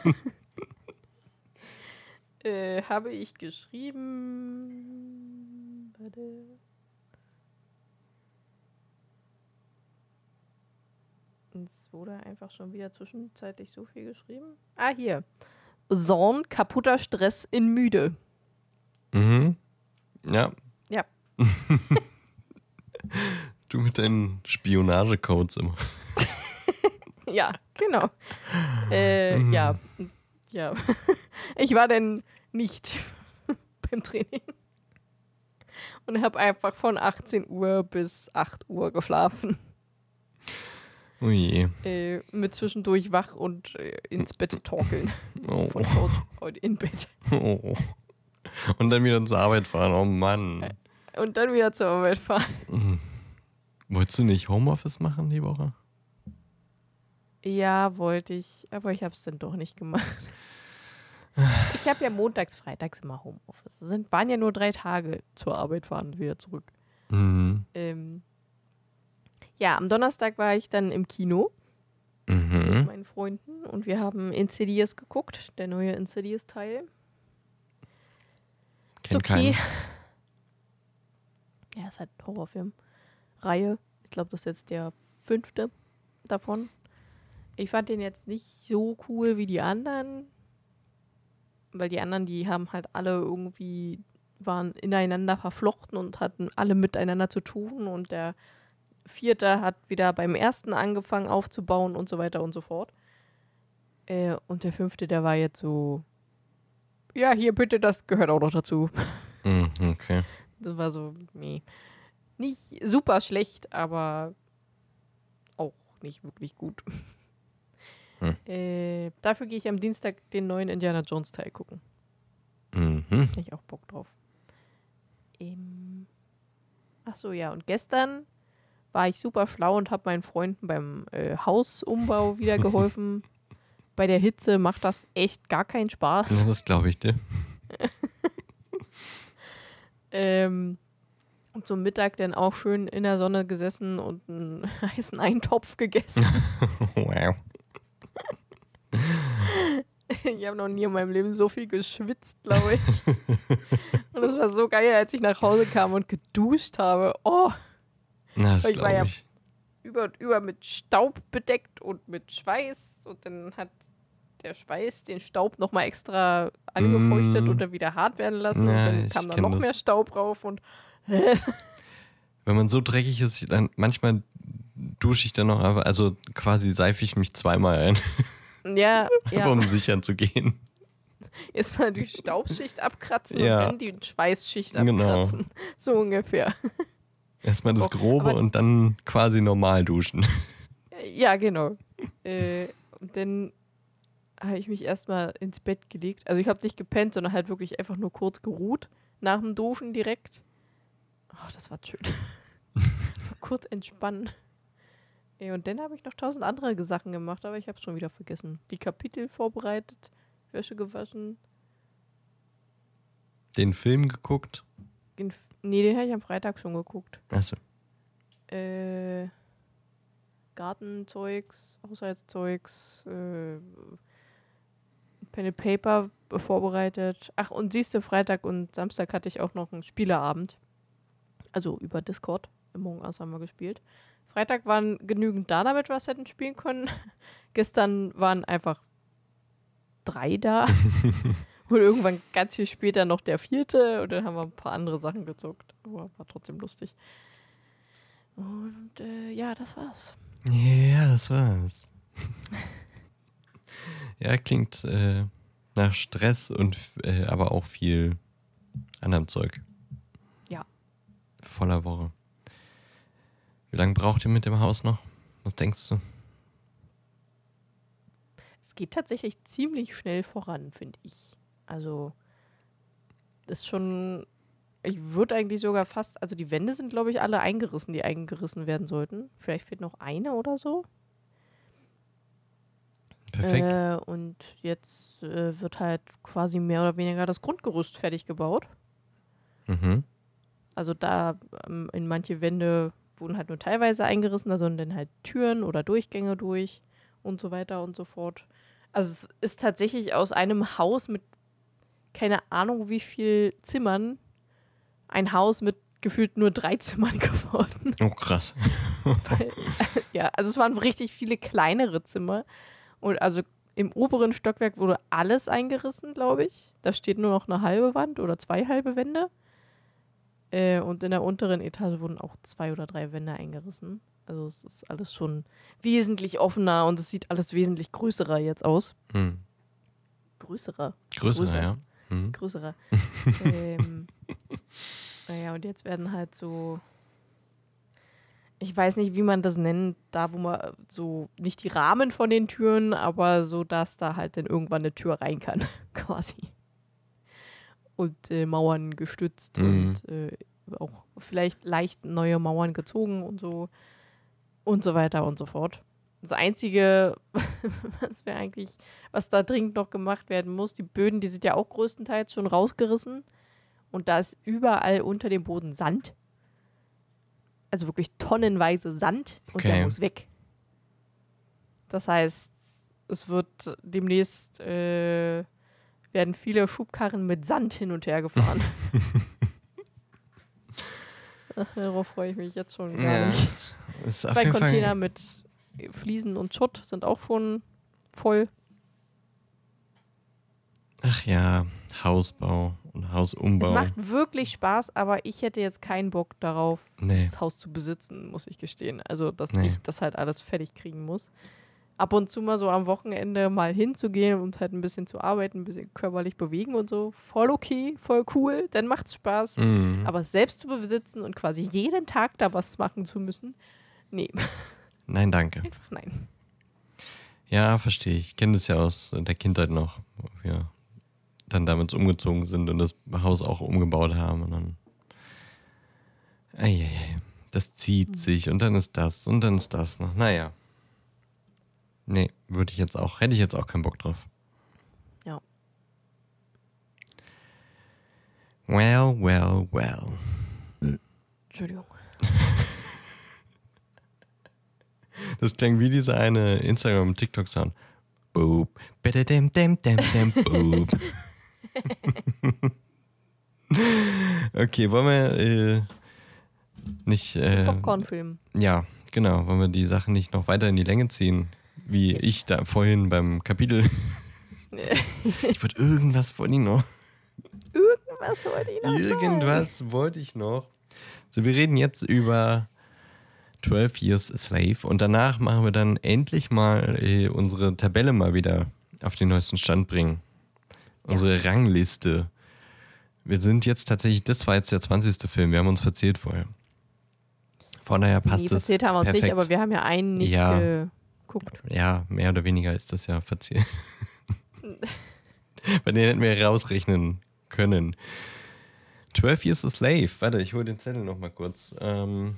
äh, habe ich geschrieben. Warte. Es wurde einfach schon wieder zwischenzeitlich so viel geschrieben. Ah, hier. Zorn, kaputter Stress in müde. Mhm. Ja. Ja. Du mit deinen Spionagecodes immer. Ja, genau. äh, ja. Ja. Ich war denn nicht beim Training. Und habe einfach von 18 Uhr bis 8 Uhr geschlafen. Oh je. Äh, mit zwischendurch wach und äh, ins Bett torkeln. Oh. Von Couch in Bett. oh. Und dann wieder zur Arbeit fahren. Oh Mann. Und dann wieder zur Arbeit fahren. Wolltest du nicht Homeoffice machen die Woche? Ja, wollte ich, aber ich habe es dann doch nicht gemacht. Ich habe ja montags, freitags immer Homeoffice. Es sind, waren ja nur drei Tage zur Arbeit fahren und wieder zurück. Mhm. Ähm, ja, am Donnerstag war ich dann im Kino mit Mhm. meinen Freunden und wir haben Insidious geguckt, der neue Insidious-Teil. Ist okay. keinen. Ja, ist halt Horrorfilm-Reihe. Ich glaube, das ist jetzt der fünfte davon. Ich fand den jetzt nicht so cool wie die anderen. Weil die anderen, die haben halt alle irgendwie, waren ineinander verflochten und hatten alle miteinander zu tun. Und der vierte hat wieder beim ersten angefangen aufzubauen und so weiter und so fort. Äh, und der fünfte, der war jetzt so, ja, hier bitte, das gehört auch noch dazu. Mhm, okay. Das war so, nee. Nicht super schlecht, aber auch nicht wirklich gut. Hm. Äh, dafür gehe ich am Dienstag den neuen Indiana Jones Teil gucken. Mhm. Hätte ich auch Bock drauf. Ähm, ach so, ja. Und gestern war ich super schlau und habe meinen Freunden beim äh, Hausumbau wieder geholfen. Bei der Hitze macht das echt gar keinen Spaß. Ja, das glaube ich dir. Ähm, und zum Mittag dann auch schön in der Sonne gesessen und einen heißen Eintopf gegessen. wow. ich habe noch nie in meinem Leben so viel geschwitzt, glaube ich. und es war so geil, als ich nach Hause kam und geduscht habe. Oh, Na, das Ich war ja- ich. über und über mit Staub bedeckt und mit Schweiß. Und dann hat der Schweiß den Staub nochmal extra angefeuchtet Mm. und dann wieder hart werden lassen. Ja, und dann kam da noch das. mehr Staub drauf. Und Wenn man so dreckig ist, dann manchmal dusche ich dann noch, also quasi seife ich mich zweimal ein, ja, ja. um sicher zu gehen. Erstmal die Staubschicht abkratzen Ja. und dann die Schweißschicht Genau. abkratzen. So ungefähr. Erstmal das Oh, Grobe aber- und dann quasi normal duschen. Ja, genau. äh, und dann habe ich mich erstmal ins Bett gelegt. Also ich habe nicht gepennt, sondern halt wirklich einfach nur kurz geruht. Nach dem Duschen direkt. Oh, das war schön. kurz entspannen. Ja, und dann habe ich noch tausend andere Sachen gemacht, aber ich habe es schon wieder vergessen. Die Kapitel vorbereitet, Wäsche gewaschen. Den Film geguckt. Den, nee, den habe ich am Freitag schon geguckt. Achso. Äh, Gartenzeugs, Haushaltszeugs, äh, Pen and Paper vorbereitet. Ach, und siehst du, Freitag und Samstag hatte ich auch noch einen Spieleabend. Also über Discord. Among Us haben wir gespielt. Freitag waren genügend da, damit wir es hätten spielen können. Gestern waren einfach drei da. Und irgendwann ganz viel später noch der vierte und dann haben wir ein paar andere Sachen gezockt. Aber war trotzdem lustig. Und äh, ja, das war's. Ja, das war's. ja, klingt äh, nach Stress und äh, aber auch viel anderem Zeug. Ja. Voller Woche. Wie lange braucht ihr mit dem Haus noch? Was denkst du? Es geht tatsächlich ziemlich schnell voran, finde ich. Also, das ist schon. Ich würde eigentlich sogar fast. Also, die Wände sind, glaube ich, alle eingerissen, die eingerissen werden sollten. Vielleicht fehlt noch eine oder so. Perfekt. Äh, und jetzt äh, wird halt quasi mehr oder weniger das Grundgerüst fertig gebaut. Mhm. Also da ähm, in manche Wände wurden halt nur teilweise eingerissen, da sollen dann halt Türen oder Durchgänge durch und so weiter und so fort. Also es ist tatsächlich aus einem Haus mit keine Ahnung wie viel Zimmern ein Haus mit gefühlt nur drei Zimmern geworden. Oh, krass. Weil, ja, also es waren richtig viele kleinere Zimmer. Und also im oberen Stockwerk wurde alles eingerissen, glaube ich. Da steht nur noch eine halbe Wand oder zwei halbe Wände. Äh, und in der unteren Etage wurden auch zwei oder drei Wände eingerissen. Also es ist alles schon wesentlich offener und es sieht alles wesentlich größerer jetzt aus. Hm. Größerer. Größer, Größer. ja. Hm. Größerer. ähm, naja, und jetzt werden halt so. Ich weiß nicht, wie man das nennt, da wo man so nicht die Rahmen von den Türen, aber so, dass da halt dann irgendwann eine Tür rein kann, quasi. Und äh, Mauern gestützt Mhm. und äh, auch vielleicht leicht neue Mauern gezogen und so und so weiter und so fort. Das Einzige, was wir eigentlich, was da dringend noch gemacht werden muss, die Böden, die sind ja auch größtenteils schon rausgerissen. Und da ist überall unter dem Boden Sand. Also wirklich tonnenweise Sand und Okay. der muss weg. Das heißt, es wird demnächst äh, werden viele Schubkarren mit Sand hin und her gefahren. Darauf freue ich mich jetzt schon gar Ja. nicht. Zwei Container Fall. mit Fliesen und Schutt sind auch schon voll. Ach ja, Hausbau und Es Hausumbau. macht wirklich Spaß, aber ich hätte jetzt keinen Bock darauf, Nee. das Haus zu besitzen, muss ich gestehen. Also, dass Nee. ich das halt alles fertig kriegen muss. Ab und zu mal so am Wochenende mal hinzugehen und halt ein bisschen zu arbeiten, ein bisschen körperlich bewegen und so. Voll okay, voll cool, dann macht's Spaß. Mhm. Aber es selbst zu besitzen und quasi jeden Tag da was machen zu müssen, nee, Nein, danke. einfach nein. Ja, verstehe ich. Ich kenne das ja aus der Kindheit noch, wir dann damit umgezogen sind und das Haus auch umgebaut haben und dann. Eieiei, das zieht sich und dann ist das und dann ist das noch. Naja. Nee, würde ich jetzt auch, hätte ich jetzt auch keinen Bock drauf. Ja. Well, well, well. Entschuldigung. Das klingt wie dieser eine Instagram-TikTok-Sound. Boop. Dem, dem, dem, dem, boop. okay, wollen wir äh, nicht. Äh, Popcornfilm. ja, genau. Wollen wir die Sachen nicht noch weiter in die Länge ziehen? Wie Yes. ich da vorhin beim Kapitel. ich wollte irgendwas von Ihnen noch. Irgendwas wollte ich noch sagen. Irgendwas wollte ich noch. So, wir reden jetzt über 12 Years a Slave und danach machen wir dann endlich mal äh, unsere Tabelle mal wieder auf den neuesten Stand bringen. Unsere Rangliste. Wir sind jetzt tatsächlich, das war jetzt der 20. Film, wir haben uns verzählt vorher. Von daher passt nee, es. passiert haben wir uns perfekt. nicht, aber wir haben ja einen nicht Ja. geguckt. Ja, mehr oder weniger ist das ja verzählt. Bei den hätten wir rausrechnen können. 12 Years a Slave. Warte, ich hole den Zettel noch mal kurz. Ähm,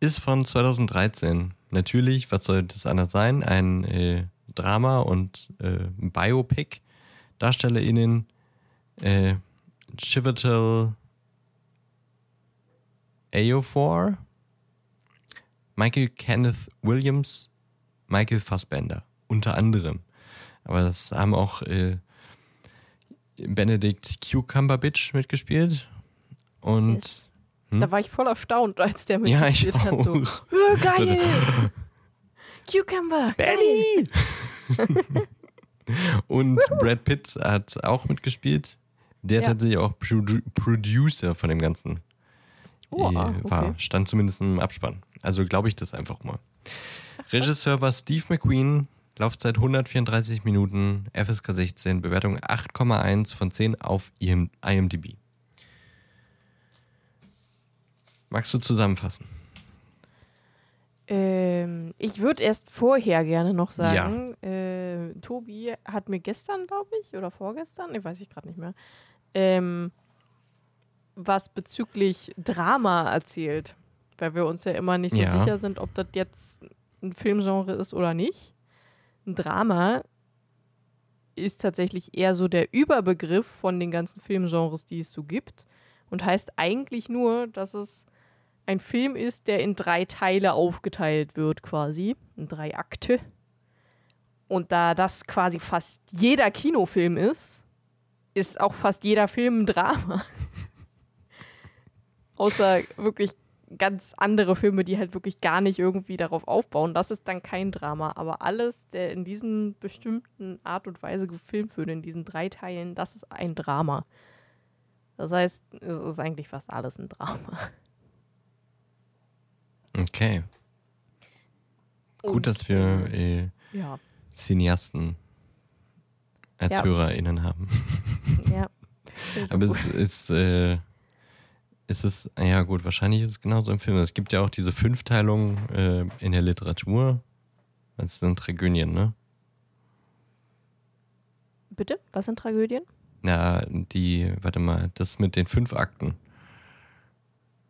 ist von 2013. Natürlich, was soll das anders sein? Ein äh, Drama und äh, Biopic. DarstellerInnen äh, Chivetal Aofor, Michael Kenneth Williams, Michael Fassbender, unter anderem. Aber das haben auch äh, Benedict Cucumberbatch mitgespielt. Und Yes. Da war ich voll erstaunt, als der Hm? ja, ich mitgespielt hat. So, auch. "Oh, geil! Cucumber! Benny! Und Brad Pitt hat auch mitgespielt. Der Ja. tatsächlich auch Produ Producer von dem Ganzen Oh, äh, ah, war. okay. Stand zumindest im Abspann. Also glaube ich das einfach mal. Regisseur war Steve McQueen. Laufzeit 134 Minuten, FSK 16, Bewertung 8,1 von 10 auf IM IMDb. Magst du zusammenfassen? Ähm, ich würde erst vorher gerne noch sagen, äh, Tobi hat mir gestern, glaube ich, oder vorgestern, ich weiß ich gerade nicht mehr, ähm, was bezüglich Drama erzählt. Weil wir uns ja immer nicht so Ja. sicher sind, ob das jetzt ein Filmgenre ist oder nicht. Ein Drama ist tatsächlich eher so der Überbegriff von den ganzen Filmgenres, die es so gibt. Und heißt eigentlich nur, dass es ein Film ist, der in drei Teile aufgeteilt wird, quasi. In drei Akte. Und da das quasi fast jeder Kinofilm ist, ist auch fast jeder Film ein Drama. Außer wirklich ganz andere Filme, die halt wirklich gar nicht irgendwie darauf aufbauen. Das ist dann kein Drama. Aber alles, der in diesen bestimmten Art und Weise gefilmt wird, in diesen drei Teilen, das ist ein Drama. Das heißt, es ist eigentlich fast alles ein Drama. Okay. Gut, Und, dass wir äh, Ja, Cineasten als Ja. HörerInnen haben. ja. Aber es ist, äh, ist es, ja gut, wahrscheinlich ist es genauso im Film. Es gibt ja auch diese Fünfteilung äh, in der Literatur. Das sind Tragödien, ne? Bitte? Was sind Tragödien? Na, die, warte mal, das mit den fünf Akten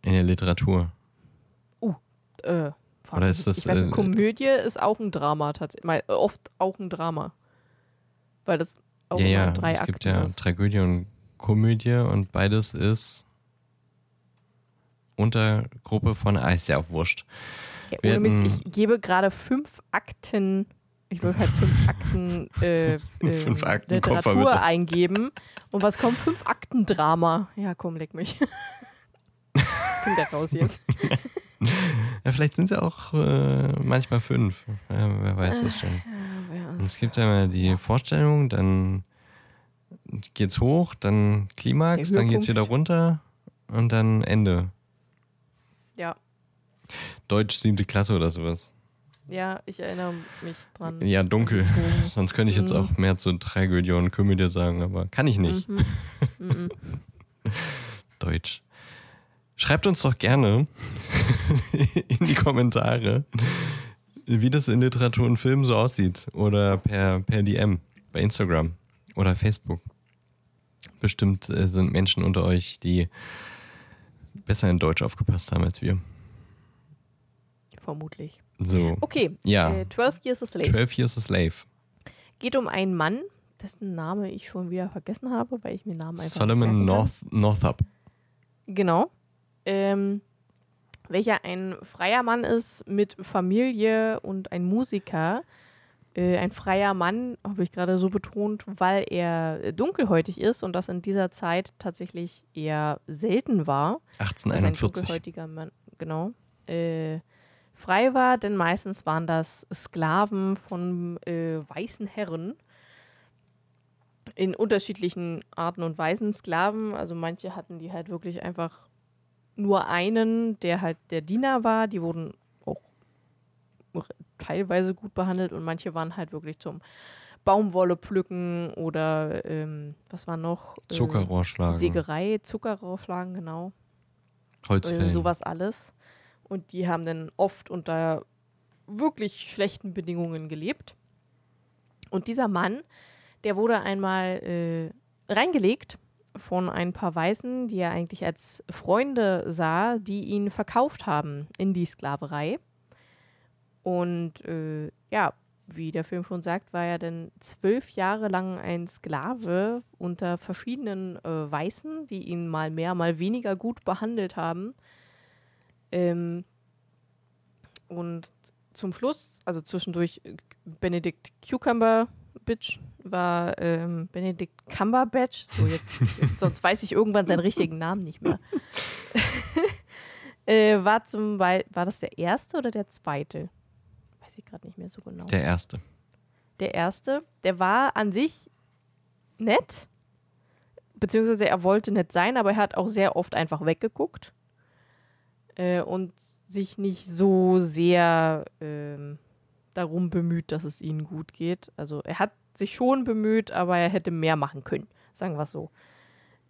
in der Literatur. Äh, Oder ist das, ich weiß, äh, Komödie ist auch ein Drama tatsächlich. Oft auch ein Drama. Weil das auch ja, ja, drei es Akten gibt ja ist. Tragödie und Komödie und beides ist Untergruppe von, ah, ist ja auch wurscht. Ja, ohne Mist, ich gebe gerade fünf Akten, ich würde halt fünf Akten, äh, äh, Fünf Akten Literatur Koffer, eingeben. Und was kommt? Fünf Akten Drama. Ja, komm, leck mich. Kommt der raus jetzt. Ja, vielleicht sind es ja auch äh, manchmal fünf. Ja, wer weiß das schon. Und es gibt ja immer die Vorstellung, dann geht's hoch, dann Klimax, dann geht's wieder runter und dann Ende. Ja, Deutsch siebte Klasse oder sowas. ja, ich erinnere mich dran. Ja, dunkel. Mhm. Sonst könnte ich jetzt Mhm. auch mehr zu Tragödie und Komödie sagen, aber kann ich nicht. Mhm. Mhm. Deutsch. Schreibt uns doch gerne in die Kommentare, wie das in Literatur und Film so aussieht. Oder per, per DM bei Instagram oder Facebook. Bestimmt äh, sind Menschen unter euch, die besser in Deutsch aufgepasst haben als wir. Vermutlich. So, Okay, Ja. äh, 12 Years a Slave. 12 Years a Slave. Geht um einen Mann, dessen Name ich schon wieder vergessen habe, weil ich mir Namen einfach Solomon. North, Northup. Genau. Ähm, welcher ein freier Mann ist mit Familie und ein Musiker. Äh, ein freier Mann, habe ich gerade so betont, weil er äh, dunkelhäutig ist und das in dieser Zeit tatsächlich eher selten war. dass ein 1841. dunkelhäutiger Mann, genau, äh, frei war, denn meistens waren das Sklaven von äh, weißen Herren in unterschiedlichen Arten und Weisen Sklaven. Also manche hatten die halt wirklich einfach nur einen, der halt der Diener war. Die wurden auch teilweise gut behandelt und manche waren halt wirklich zum Baumwolle pflücken oder ähm, was war noch? Äh, Zuckerrohr schlagen. Sägerei, Zuckerrohr schlagen, genau. Holzfällen. Äh, sowas alles. Und die haben dann oft unter wirklich schlechten Bedingungen gelebt. Und dieser Mann, der wurde einmal äh, reingelegt von ein paar Weißen, die er eigentlich als Freunde sah, die ihn verkauft haben in die Sklaverei. Und äh, ja, wie der Film schon sagt, war er dann zwölf Jahre lang ein Sklave unter verschiedenen äh, Weißen, die ihn mal mehr, mal weniger gut behandelt haben. Ähm, und zum Schluss, also zwischendurch, äh, Benedict Cucumber Bitch war ähm, Benedict Cumberbatch. So jetzt, jetzt, sonst weiß ich irgendwann seinen richtigen Namen nicht mehr. äh, war zum Beispiel, war das der erste oder der zweite? Weiß ich gerade nicht mehr so genau. Der erste. der erste. Der war an sich nett, beziehungsweise er wollte nett sein, aber er hat auch sehr oft einfach weggeguckt äh, und sich nicht so sehr ähm, darum bemüht, dass es ihnen gut geht. Also er hat sich schon bemüht, aber er hätte mehr machen können, sagen wir es so.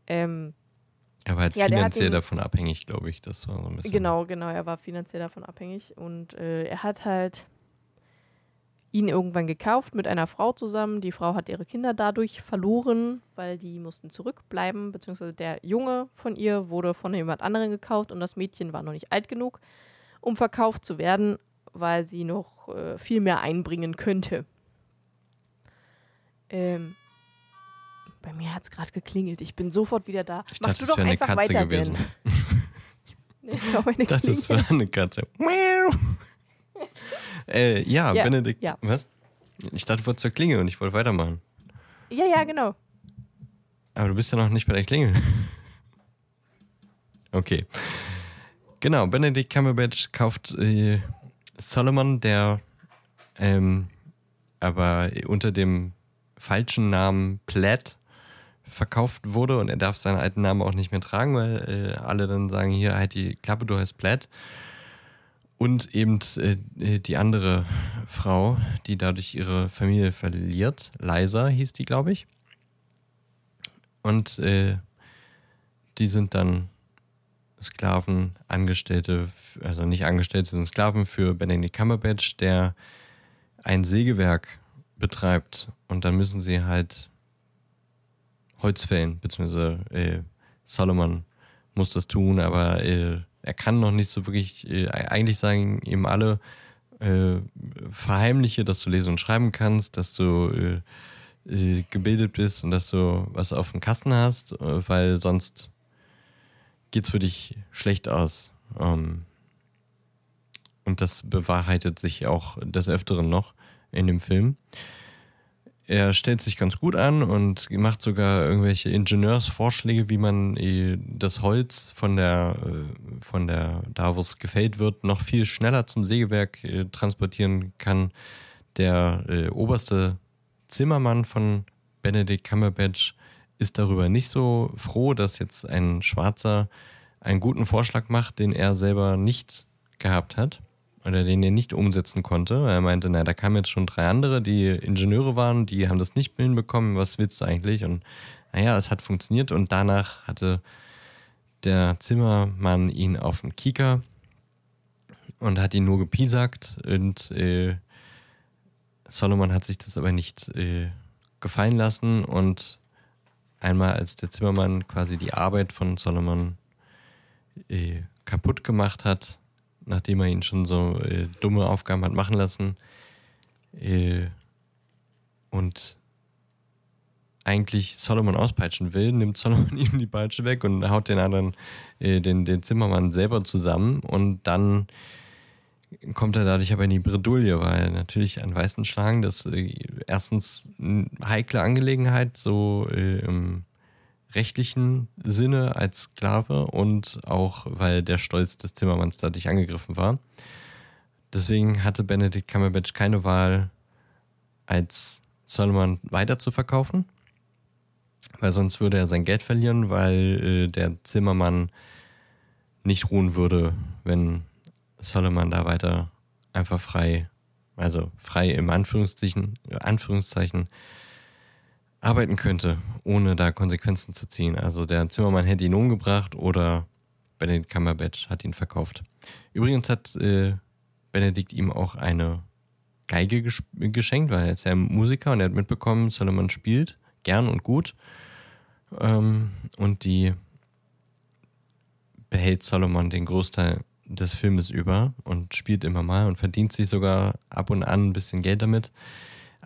Ähm, er war halt ja, finanziell davon abhängig, glaube ich. Das war so ein bisschen. Genau, genau, er war finanziell davon abhängig und äh, er hat halt ihn irgendwann gekauft mit einer Frau zusammen. Die Frau hat ihre Kinder dadurch verloren, weil die mussten zurückbleiben, beziehungsweise der Junge von ihr wurde von jemand anderem gekauft und das Mädchen war noch nicht alt genug, um verkauft zu werden, weil sie noch äh, viel mehr einbringen könnte. Ähm, bei mir hat es gerade geklingelt. Ich bin sofort wieder da. Ich Mach dachte, es wäre eine Katze gewesen. nee, ich dachte, es war eine Katze. äh, ja, ja, Benedikt, ja. was? Ich dachte, du wolltest zur Klingel und ich wollte weitermachen. Ja, ja, genau. Aber du bist ja noch nicht bei der Klingel. okay. Genau, Benedict Cumberbatch kauft äh, Solomon, der ähm, aber unter dem falschen Namen Plaid verkauft wurde und er darf seinen alten Namen auch nicht mehr tragen, weil äh, alle dann sagen, hier halt die Klappe, du heißt Plaid. Und eben äh, die andere Frau, die dadurch ihre Familie verliert, Liza hieß die, glaube ich. Und äh, die sind dann Sklaven, Angestellte, also nicht Angestellte, sondern Sklaven für Benedict Cumberbatch, der ein Sägewerk betreibt. Und dann müssen sie halt Holz fällen, beziehungsweise äh, Solomon muss das tun, aber äh, er kann noch nicht so wirklich, äh, eigentlich sagen ihm alle, äh, verheimliche, dass du lesen und schreiben kannst, dass du äh, äh, gebildet bist und dass du was auf dem Kasten hast, äh, weil sonst geht's für dich schlecht aus. Ähm, und das bewahrheitet sich auch des Öfteren noch in dem Film er stellt sich ganz gut an und macht sogar irgendwelche Ingenieursvorschläge, wie man äh, das Holz von der, äh, von der, da gefällt wird, noch viel schneller zum Sägewerk äh, transportieren kann. Der äh, oberste Zimmermann von Benedict Cumberbatch ist darüber nicht so froh, dass jetzt ein Schwarzer einen guten Vorschlag macht, den er selber nicht gehabt hat oder den er nicht umsetzen konnte. Er meinte, na, da kamen jetzt schon drei andere, die Ingenieure waren, die haben das nicht hinbekommen, was willst du eigentlich? Und naja, es hat funktioniert und danach hatte der Zimmermann ihn auf dem Kieker und hat ihn nur gepiesackt und äh, Solomon hat sich das aber nicht äh, gefallen lassen und einmal als der Zimmermann quasi die Arbeit von Solomon äh, kaputt gemacht hat, nachdem er ihn schon so äh, dumme Aufgaben hat machen lassen. Äh, und eigentlich Solomon auspeitschen will, nimmt Solomon ihm die Peitsche weg und haut den anderen, äh, den, den Zimmermann selber zusammen und dann kommt er dadurch aber in die Bredouille, weil natürlich an weißen Schlagen das äh, erstens eine heikle Angelegenheit, so äh, rechtlichen Sinne als Sklave und auch, weil der Stolz des Zimmermanns dadurch angegriffen war. Deswegen hatte Benedict Cumberbatch keine Wahl, als Solomon weiter zu verkaufen, weil sonst würde er sein Geld verlieren, weil äh, der Zimmermann nicht ruhen würde, wenn Solomon da weiter einfach frei, also frei im Anführungszeichen, Anführungszeichen arbeiten könnte, ohne da Konsequenzen zu ziehen. Also der Zimmermann hätte ihn umgebracht oder Benedict Cumberbatch hat ihn verkauft. Übrigens hat äh, Benedikt ihm auch eine Geige ges geschenkt, weil er ist ja Musiker und er hat mitbekommen, Solomon spielt gern und gut. Ähm, und die behält Solomon den Großteil des Filmes über und spielt immer mal und verdient sich sogar ab und an ein bisschen Geld damit.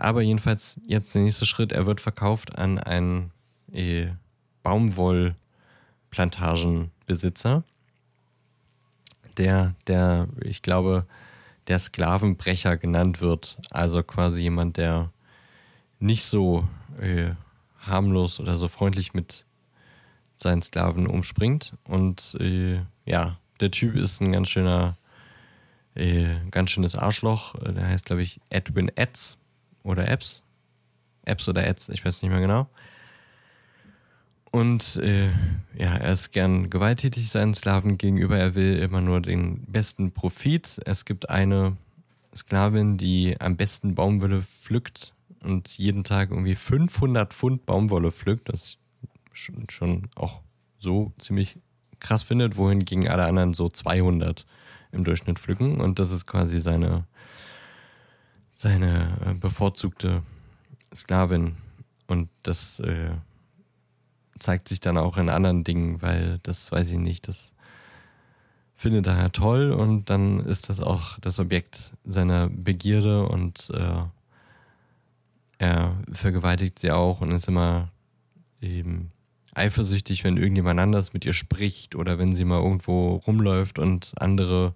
Aber jedenfalls jetzt der nächste Schritt, er wird verkauft an einen äh, Baumwollplantagenbesitzer, der, der, ich glaube, der Sklavenbrecher genannt wird. Also quasi jemand, der nicht so äh, harmlos oder so freundlich mit seinen Sklaven umspringt. Und äh, ja, der Typ ist ein ganz schöner, äh, ganz schönes Arschloch. Der heißt, glaube ich, Edwin Etz oder Apps. Apps oder Ads, ich weiß nicht mehr genau. Und äh, ja, er ist gern gewalttätig seinen Sklaven gegenüber. Er will immer nur den besten Profit. Es gibt eine Sklavin, die am besten Baumwolle pflückt und jeden Tag irgendwie 500 Pfund Baumwolle pflückt. Das schon, schon auch so ziemlich krass findet, wohingegen alle anderen so 200 im Durchschnitt pflücken. Und das ist quasi seine, seine äh, bevorzugte Sklavin. Und das äh, zeigt sich dann auch in anderen Dingen, weil das weiß ich nicht, das findet er ja toll und dann ist das auch das Objekt seiner Begierde und äh, er vergewaltigt sie auch und ist immer eben eifersüchtig, wenn irgendjemand anders mit ihr spricht oder wenn sie mal irgendwo rumläuft und andere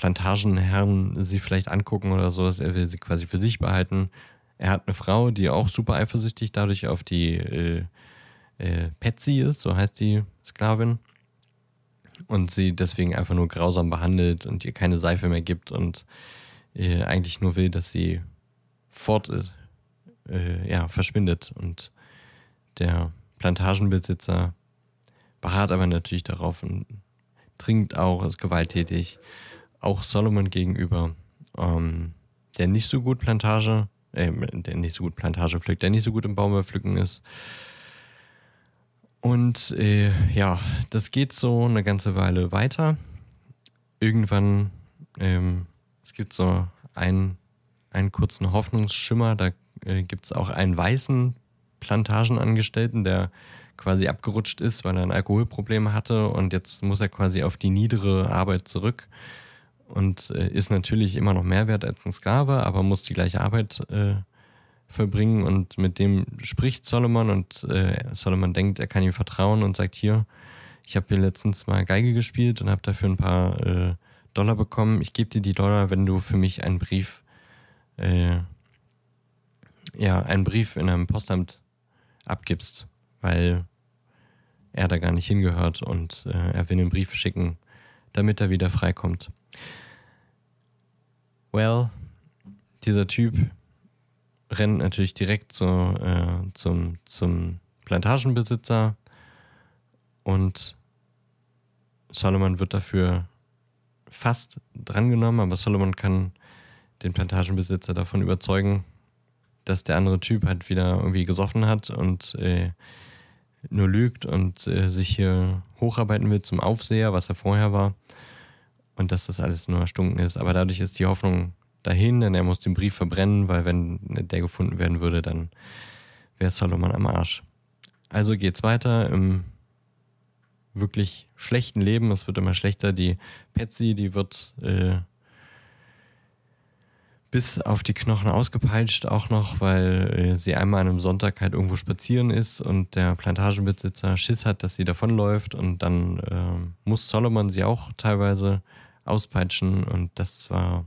Plantagenherren sie vielleicht angucken oder so, er will sie quasi für sich behalten. Er hat eine Frau, die auch super eifersüchtig dadurch auf die äh, äh, Patsy ist, so heißt die Sklavin. Und sie deswegen einfach nur grausam behandelt und ihr keine Seife mehr gibt und äh, eigentlich nur will, dass sie fort ist, äh, ja, verschwindet. Und der Plantagenbesitzer beharrt aber natürlich darauf und trinkt auch, ist gewalttätig. Auch Solomon gegenüber, ähm, der nicht so gut Plantage, äh, der nicht so gut Plantage pflückt, der nicht so gut im Baumwollpflücken ist. Und äh, ja, das geht so eine ganze Weile weiter. Irgendwann, ähm, es gibt so einen, einen kurzen Hoffnungsschimmer, da äh, gibt es auch einen weißen Plantagenangestellten, der quasi abgerutscht ist, weil er ein Alkoholproblem hatte und jetzt muss er quasi auf die niedere Arbeit zurück und äh, ist natürlich immer noch mehr wert als ein Sklave, aber muss die gleiche Arbeit äh, verbringen und mit dem spricht Solomon und äh, Solomon denkt, er kann ihm vertrauen und sagt hier, ich habe hier letztens mal Geige gespielt und habe dafür ein paar äh, Dollar bekommen. Ich gebe dir die Dollar, wenn du für mich einen Brief, äh, ja, einen Brief in einem Postamt abgibst, weil er da gar nicht hingehört und äh, er will einen Brief schicken, damit er wieder freikommt. Well, dieser Typ rennt natürlich direkt zu, äh, zum, zum Plantagenbesitzer und Solomon wird dafür fast drangenommen, aber Solomon kann den Plantagenbesitzer davon überzeugen, dass der andere Typ halt wieder irgendwie gesoffen hat und äh, nur lügt und äh, sich hier hocharbeiten will zum Aufseher, was er vorher war. Und dass das alles nur erstunken ist. Aber dadurch ist die Hoffnung dahin, denn er muss den Brief verbrennen, weil wenn der gefunden werden würde, dann wäre Solomon am Arsch. Also geht's weiter im wirklich schlechten Leben. Es wird immer schlechter. Die Patsy, die wird äh, bis auf die Knochen ausgepeitscht, auch noch, weil äh, sie einmal an einem Sonntag halt irgendwo spazieren ist und der Plantagenbesitzer Schiss hat, dass sie davonläuft und dann äh, muss Solomon sie auch teilweise auspeitschen und das war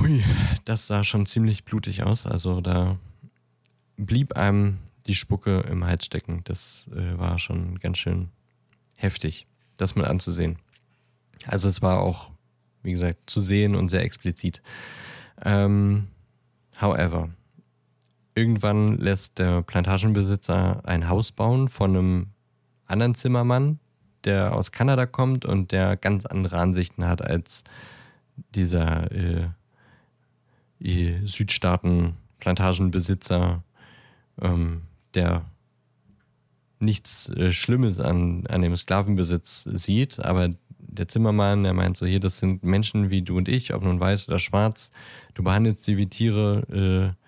Hui, das sah schon ziemlich blutig aus. Also da blieb einem die Spucke im Hals stecken. Das äh, war schon ganz schön heftig, das mal anzusehen. Also es war auch, wie gesagt, zu sehen und sehr explizit. Ähm, however, irgendwann lässt der Plantagenbesitzer ein Haus bauen von einem anderen Zimmermann, der aus Kanada kommt und der ganz andere Ansichten hat als dieser äh, Südstaaten Plantagenbesitzer, ähm, der nichts äh, Schlimmes an, an dem Sklavenbesitz sieht, aber der Zimmermann, der meint so, hier, das sind Menschen wie du und ich, ob nun weiß oder schwarz, du behandelst sie wie Tiere, äh,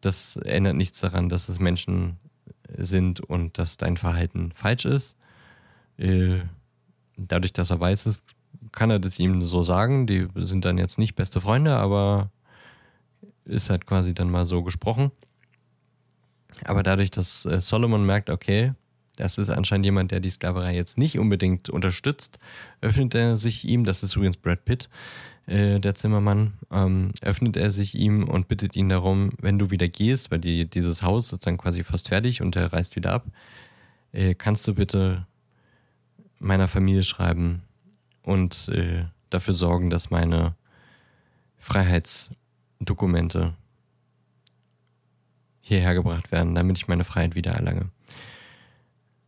das ändert nichts daran, dass es Menschen sind und dass dein Verhalten falsch ist. Äh, dadurch, dass er weiß ist, kann er das ihm so sagen. Die sind dann jetzt nicht beste Freunde, aber ist halt quasi dann mal so gesprochen. Aber dadurch, dass äh, Solomon merkt, okay, das ist anscheinend jemand, der die Sklaverei jetzt nicht unbedingt unterstützt, öffnet er sich ihm, das ist übrigens Brad Pitt, äh, der Zimmermann, ähm, öffnet er sich ihm und bittet ihn darum, wenn du wieder gehst, weil die, dieses Haus ist dann quasi fast fertig und er reist wieder ab, äh, kannst du bitte meiner Familie schreiben und äh, dafür sorgen, dass meine Freiheits- Dokumente hierher gebracht werden, damit ich meine Freiheit wieder erlange.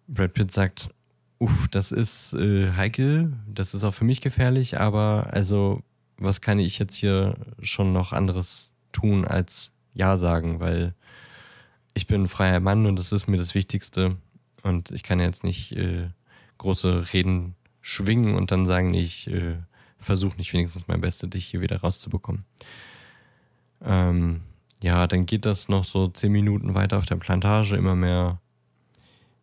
Brad Pitt sagt, uff, das ist äh, heikel, das ist auch für mich gefährlich, aber also was kann ich jetzt hier schon noch anderes tun als Ja sagen, weil ich bin ein freier Mann und das ist mir das Wichtigste und ich kann jetzt nicht äh, große Reden schwingen und dann sagen, ich äh, versuche nicht wenigstens mein Bestes, dich hier wieder rauszubekommen. Ähm, ja, dann geht das noch so zehn Minuten weiter auf der Plantage, immer mehr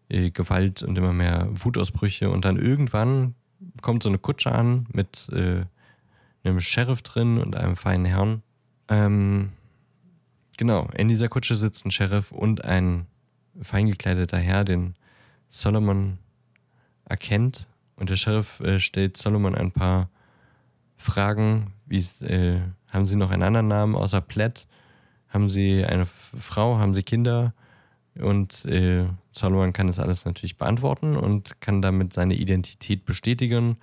äh, Gewalt und immer mehr Wutausbrüche und dann irgendwann kommt so eine Kutsche an mit äh, einem Sheriff drin und einem feinen Herrn. Ähm, genau, in dieser Kutsche sitzt ein Sheriff und ein fein gekleideter Herr, den Solomon erkennt. Und der Sheriff äh, stellt Solomon ein paar Fragen, wie äh, haben Sie noch einen anderen Namen außer Platt? Haben Sie eine Frau? Haben Sie Kinder? Und äh, Solomon kann das alles natürlich beantworten und kann damit seine Identität bestätigen.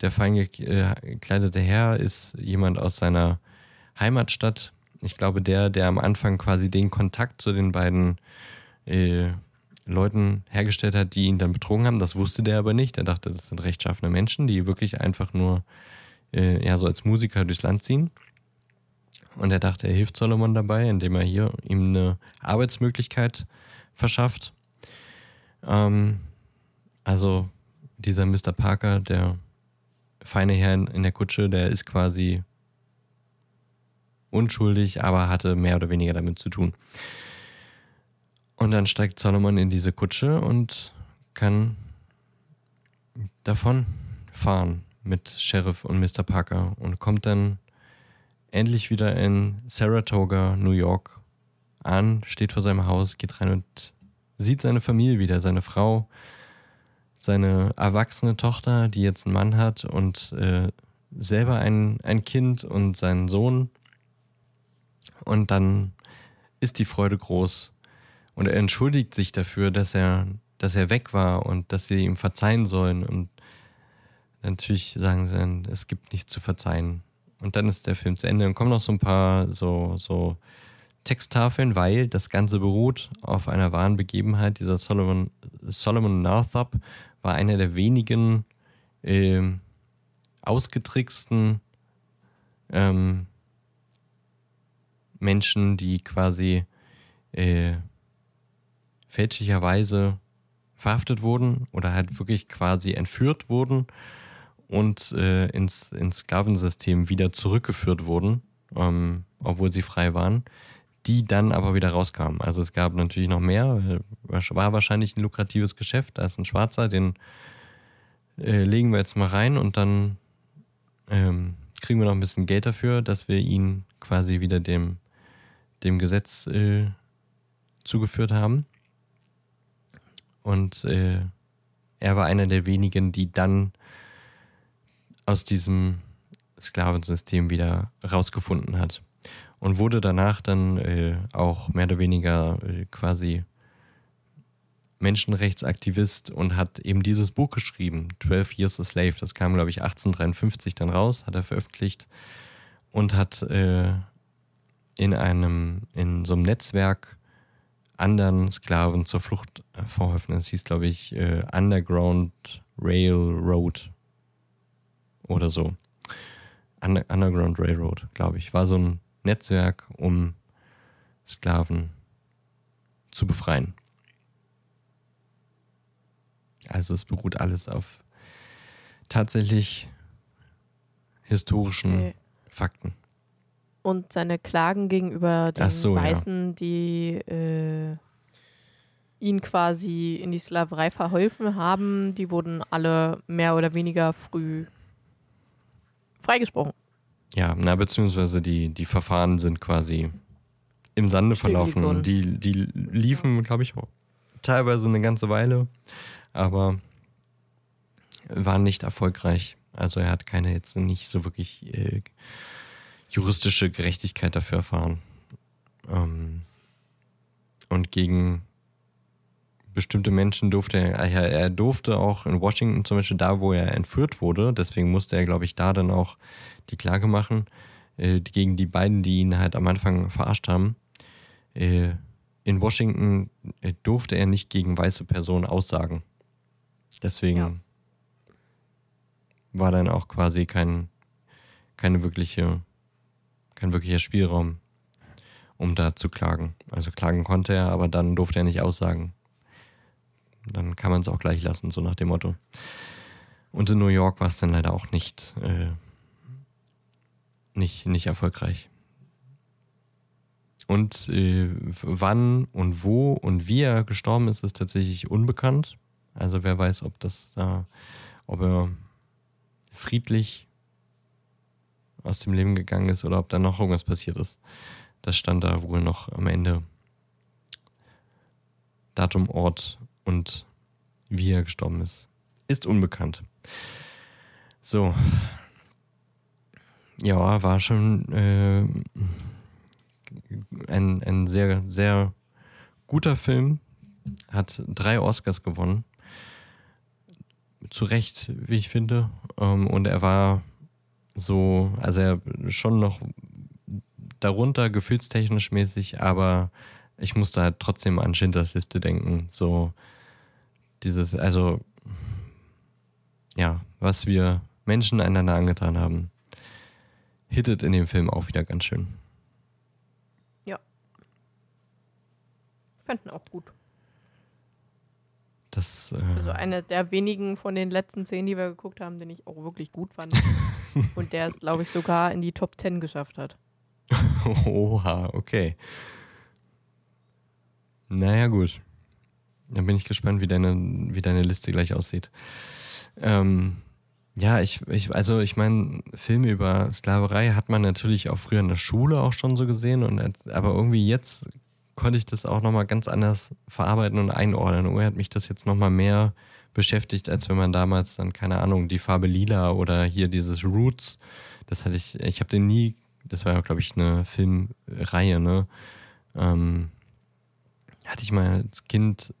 Der fein gekleidete Herr ist jemand aus seiner Heimatstadt. Ich glaube, der, der am Anfang quasi den Kontakt zu den beiden äh, Leuten hergestellt hat, die ihn dann betrogen haben. Das wusste der aber nicht. Er dachte, das sind rechtschaffene Menschen, die wirklich einfach nur äh, ja, so als Musiker durchs Land ziehen. Und er dachte, er hilft Solomon dabei, indem er hier ihm eine Arbeitsmöglichkeit verschafft. Ähm, also dieser Mr. Parker, der feine Herr in der Kutsche, der ist quasi unschuldig, aber hatte mehr oder weniger damit zu tun. Und dann steigt Solomon in diese Kutsche und kann davon fahren mit Sheriff und Mr. Parker und kommt dann endlich wieder in Saratoga, New York an, steht vor seinem Haus, geht rein und sieht seine Familie wieder, seine Frau, seine erwachsene Tochter, die jetzt einen Mann hat und äh, selber ein, ein Kind und seinen Sohn. Und dann ist die Freude groß. Und er entschuldigt sich dafür, dass er, dass er weg war und dass sie ihm verzeihen sollen. Und natürlich sagen sie dann, es gibt nichts zu verzeihen. Und dann ist der Film zu Ende und kommen noch so ein paar so, so Texttafeln, weil das Ganze beruht auf einer wahren Begebenheit. Dieser Solomon, Solomon Northup war einer der wenigen äh, ausgetricksten ähm, Menschen, die quasi äh, fälschlicherweise verhaftet wurden oder halt wirklich quasi entführt wurden und äh, ins, ins Sklavensystem wieder zurückgeführt wurden, ähm, obwohl sie frei waren, die dann aber wieder rauskamen. Also es gab natürlich noch mehr, war wahrscheinlich ein lukratives Geschäft, da ist ein Schwarzer, den äh, legen wir jetzt mal rein und dann ähm, kriegen wir noch ein bisschen Geld dafür, dass wir ihn quasi wieder dem, dem Gesetz äh, zugeführt haben. Und äh, er war einer der wenigen, die dann aus diesem Sklavensystem wieder rausgefunden hat. Und wurde danach dann äh, auch mehr oder weniger äh, quasi Menschenrechtsaktivist und hat eben dieses Buch geschrieben, 12 Years a Slave. Das kam, glaube ich, 1853 dann raus, hat er veröffentlicht und hat äh, in einem, in so einem Netzwerk anderen Sklaven zur Flucht verholfen. Das hieß, glaube ich, äh, Underground Railroad oder so. Underground Railroad, glaube ich. War so ein Netzwerk, um Sklaven zu befreien. Also es beruht alles auf tatsächlich historischen okay. Fakten. Und seine Klagen gegenüber den so, Weißen, ja. die äh, ihn quasi in die Sklaverei verholfen haben, die wurden alle mehr oder weniger früh freigesprochen. Ja, na, beziehungsweise die, die Verfahren sind quasi im Sande verlaufen. Die, die liefen, glaube ich, teilweise eine ganze Weile, aber waren nicht erfolgreich. Also er hat keine jetzt nicht so wirklich äh, juristische Gerechtigkeit dafür erfahren. Ähm, und gegen bestimmte Menschen durfte er, er durfte auch in Washington zum Beispiel da, wo er entführt wurde, deswegen musste er, glaube ich, da dann auch die Klage machen, äh, gegen die beiden, die ihn halt am Anfang verarscht haben. Äh, in Washington äh, durfte er nicht gegen weiße Personen aussagen. Deswegen Ja. war dann auch quasi kein, keine wirkliche, kein wirklicher Spielraum, um da zu klagen. Also klagen konnte er, aber dann durfte er nicht aussagen. Dann kann man es auch gleich lassen, so nach dem Motto. Und in New York war es dann leider auch nicht, äh, nicht, nicht erfolgreich. Und äh, wann und wo und wie er gestorben ist, ist tatsächlich unbekannt. Also wer weiß, ob das da, ob er friedlich aus dem Leben gegangen ist oder ob da noch irgendwas passiert ist. Das stand da wohl noch am Ende. Datum, Ort und wie er gestorben ist. Ist unbekannt. So. Ja, war schon äh, ein, ein sehr, sehr guter Film. Hat drei Oscars gewonnen. Zu Recht, wie ich finde. Ähm, und er war so, also er schon noch darunter, gefühlstechnisch mäßig, aber ich musste halt trotzdem an Schindlers Liste denken. So dieses, also ja, was wir Menschen einander angetan haben, hittet in dem Film auch wieder ganz schön. Fanden auch gut. Das, äh, Also eine der wenigen von den letzten zehn, die wir geguckt haben, den ich auch wirklich gut fand. Und der es, glaube ich, sogar in die Top 10 geschafft hat. Oha, okay. Naja, gut. Dann bin ich gespannt, wie deine, wie deine Liste gleich aussieht. Ähm, ja, ich, ich, also ich meine, Filme über Sklaverei hat man natürlich auch früher in der Schule auch schon so gesehen, und als, aber irgendwie jetzt konnte ich das auch nochmal ganz anders verarbeiten und einordnen. Irgendwie hat mich das jetzt nochmal mehr beschäftigt, als wenn man damals dann, keine Ahnung, die Farbe Lila oder hier dieses Roots, das hatte ich, ich habe den nie, das war ja, glaube ich, eine Filmreihe, ne? Ähm, hatte ich mal als Kind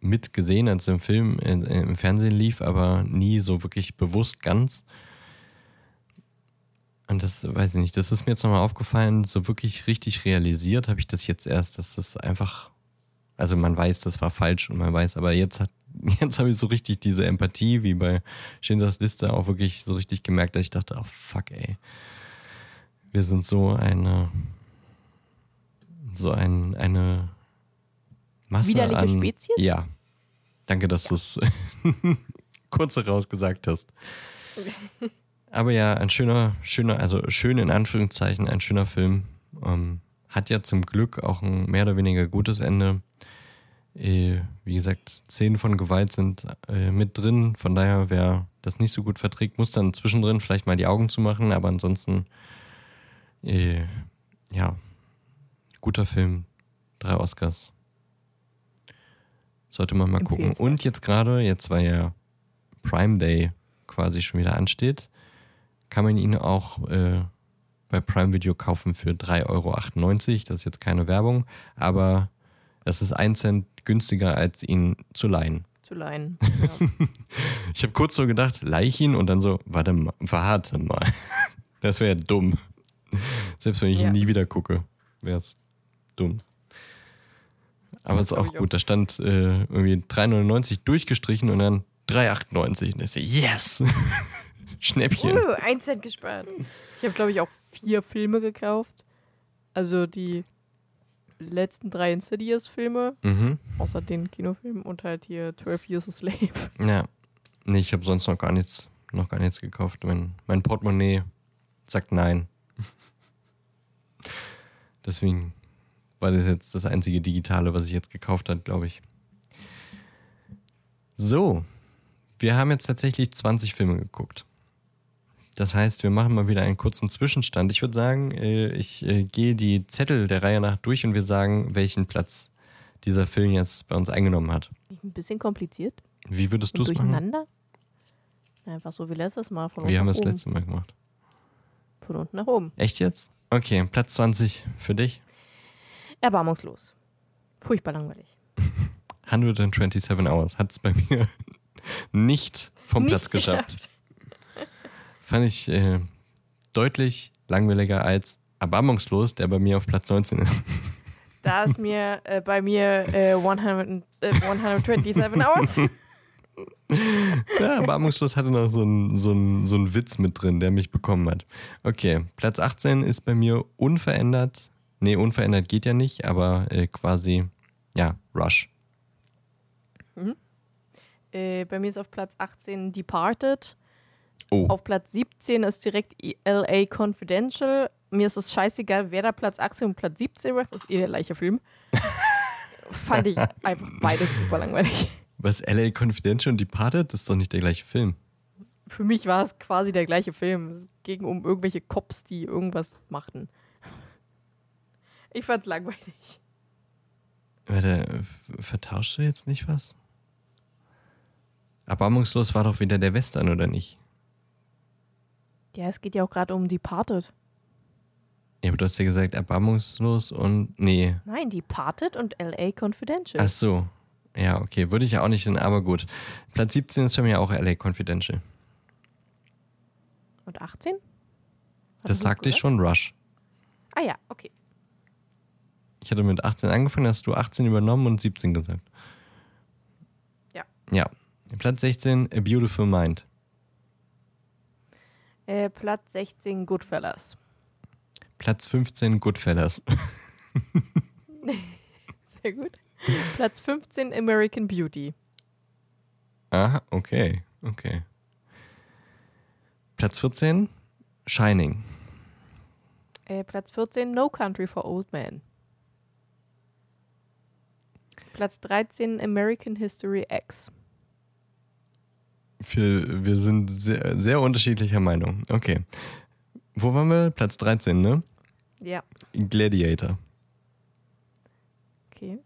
mitgesehen, als der Film in, im Fernsehen lief, aber nie so wirklich bewusst ganz. Und das weiß ich nicht, das ist mir jetzt nochmal aufgefallen, so wirklich richtig realisiert habe ich das jetzt erst, dass das einfach, also man weiß, das war falsch und man weiß, aber jetzt hat, jetzt habe ich so richtig diese Empathie, wie bei Schindlers Liste, auch wirklich so richtig gemerkt, dass ich dachte, oh fuck, ey. Wir sind so eine, so ein, eine Masse Widerliche an. Spezies? Ja. Danke, dass du es kurz heraus gesagt hast. Aber ja, ein schöner, schöner, also schön in Anführungszeichen, ein schöner Film. Ähm, hat ja zum Glück auch ein mehr oder weniger gutes Ende. Äh, wie gesagt, Szenen von Gewalt sind äh, mit drin. Von daher, wer das nicht so gut verträgt, muss dann zwischendrin vielleicht mal die Augen zumachen. Aber ansonsten, äh, ja, guter Film. Drei Oscars. Sollte man mal gucken. Und jetzt gerade, jetzt weil ja Prime Day quasi schon wieder ansteht, kann man ihn auch äh, bei Prime Video kaufen für 3,98 Euro. Das ist jetzt keine Werbung, aber es ist ein Cent günstiger, als ihn zu leihen. Zu leihen. Ja. Ich habe kurz so gedacht, leih ihn und dann so, warte mal, warte mal. Das wäre dumm. Selbst wenn ich Ja. ihn nie wieder gucke, wäre es dumm. Aber ist glaub auch gut. Da stand äh, irgendwie 3,99 durchgestrichen und dann 3,98. Und ich so, yes! Schnäppchen. Uh, ein Cent gespart. Ich habe, glaube ich, auch vier Filme gekauft. Also die letzten drei Insidious-Filme, Mhm. außer den Kinofilmen und halt hier 12 Years a Slave. Ja. Nee, ich habe sonst noch gar nichts, noch gar nichts gekauft. Mein, mein Portemonnaie sagt nein. Deswegen war das jetzt das einzige Digitale, was ich jetzt gekauft habe, glaube ich. So, wir haben jetzt tatsächlich 20 Filme geguckt. Das heißt, wir machen mal wieder einen kurzen Zwischenstand. Ich würde sagen, äh, ich äh, gehe die Zettel der Reihe nach durch und wir sagen, welchen Platz dieser Film jetzt bei uns eingenommen hat. Ein bisschen kompliziert Wie würdest du es machen? durcheinander. Einfach so wie letztes Mal. Von Wir haben das oben. letzte Mal gemacht. Von unten nach oben. Echt jetzt? Okay, Platz 20 für dich. Erbarmungslos. Furchtbar langweilig. 127 Hours hat es bei mir nicht vom Nicht Platz geschafft. Fand ich äh, deutlich langweiliger als Erbarmungslos, der bei mir auf Platz 19 ist. Da ist mir äh, bei mir äh, 100, äh, 127 Hours. Ja, Erbarmungslos hatte noch so einen so einen- so einen Witz mit drin, der mich bekommen hat. Okay, Platz 18 ist bei mir unverändert. Nee, unverändert geht ja nicht, aber äh, quasi, ja, Rush. Äh, bei mir ist auf Platz 18 Departed. Oh, Auf Platz 17 ist direkt LA Confidential. Mir ist es scheißegal, wer da Platz 18 und Platz 17 macht. Das ist eh der gleiche Film. Fand ich einfach beide super langweilig. was LA Confidential und Departed, das ist doch nicht der gleiche Film. Für mich war es quasi der gleiche Film. Es ging um irgendwelche Cops, die irgendwas machten. Ich fand's langweilig. Warte, vertauschst du jetzt nicht was? Erbarmungslos war doch wieder der Western, oder nicht? Ja, es geht ja auch gerade um Departed. Ja, aber du hast ja gesagt, erbarmungslos und. Nee. Nein, Departed und LA Confidential. Ach so. Ja, okay. Würde ich ja auch nicht hin, aber gut. Platz 17 ist bei mir auch LA Confidential. Und 18? Das Hattest du sagte ich schon, Rush. Ah ja, okay. Ich hatte mit 18 angefangen, hast du 18 übernommen und 17 gesagt. Ja. Ja. Platz 16, A Beautiful Mind. Äh, Platz 16 Goodfellas. Platz 15, Goodfellas. Sehr gut. Platz 15 American Beauty. Aha, okay, okay. Platz 14, Shining. Äh, Platz 14 No Country for Old Men. Platz 13 American History X. Wir, wir sind sehr, sehr unterschiedlicher Meinung. Okay. Wo waren wir? Platz 13, ne? Ja, Gladiator. okay.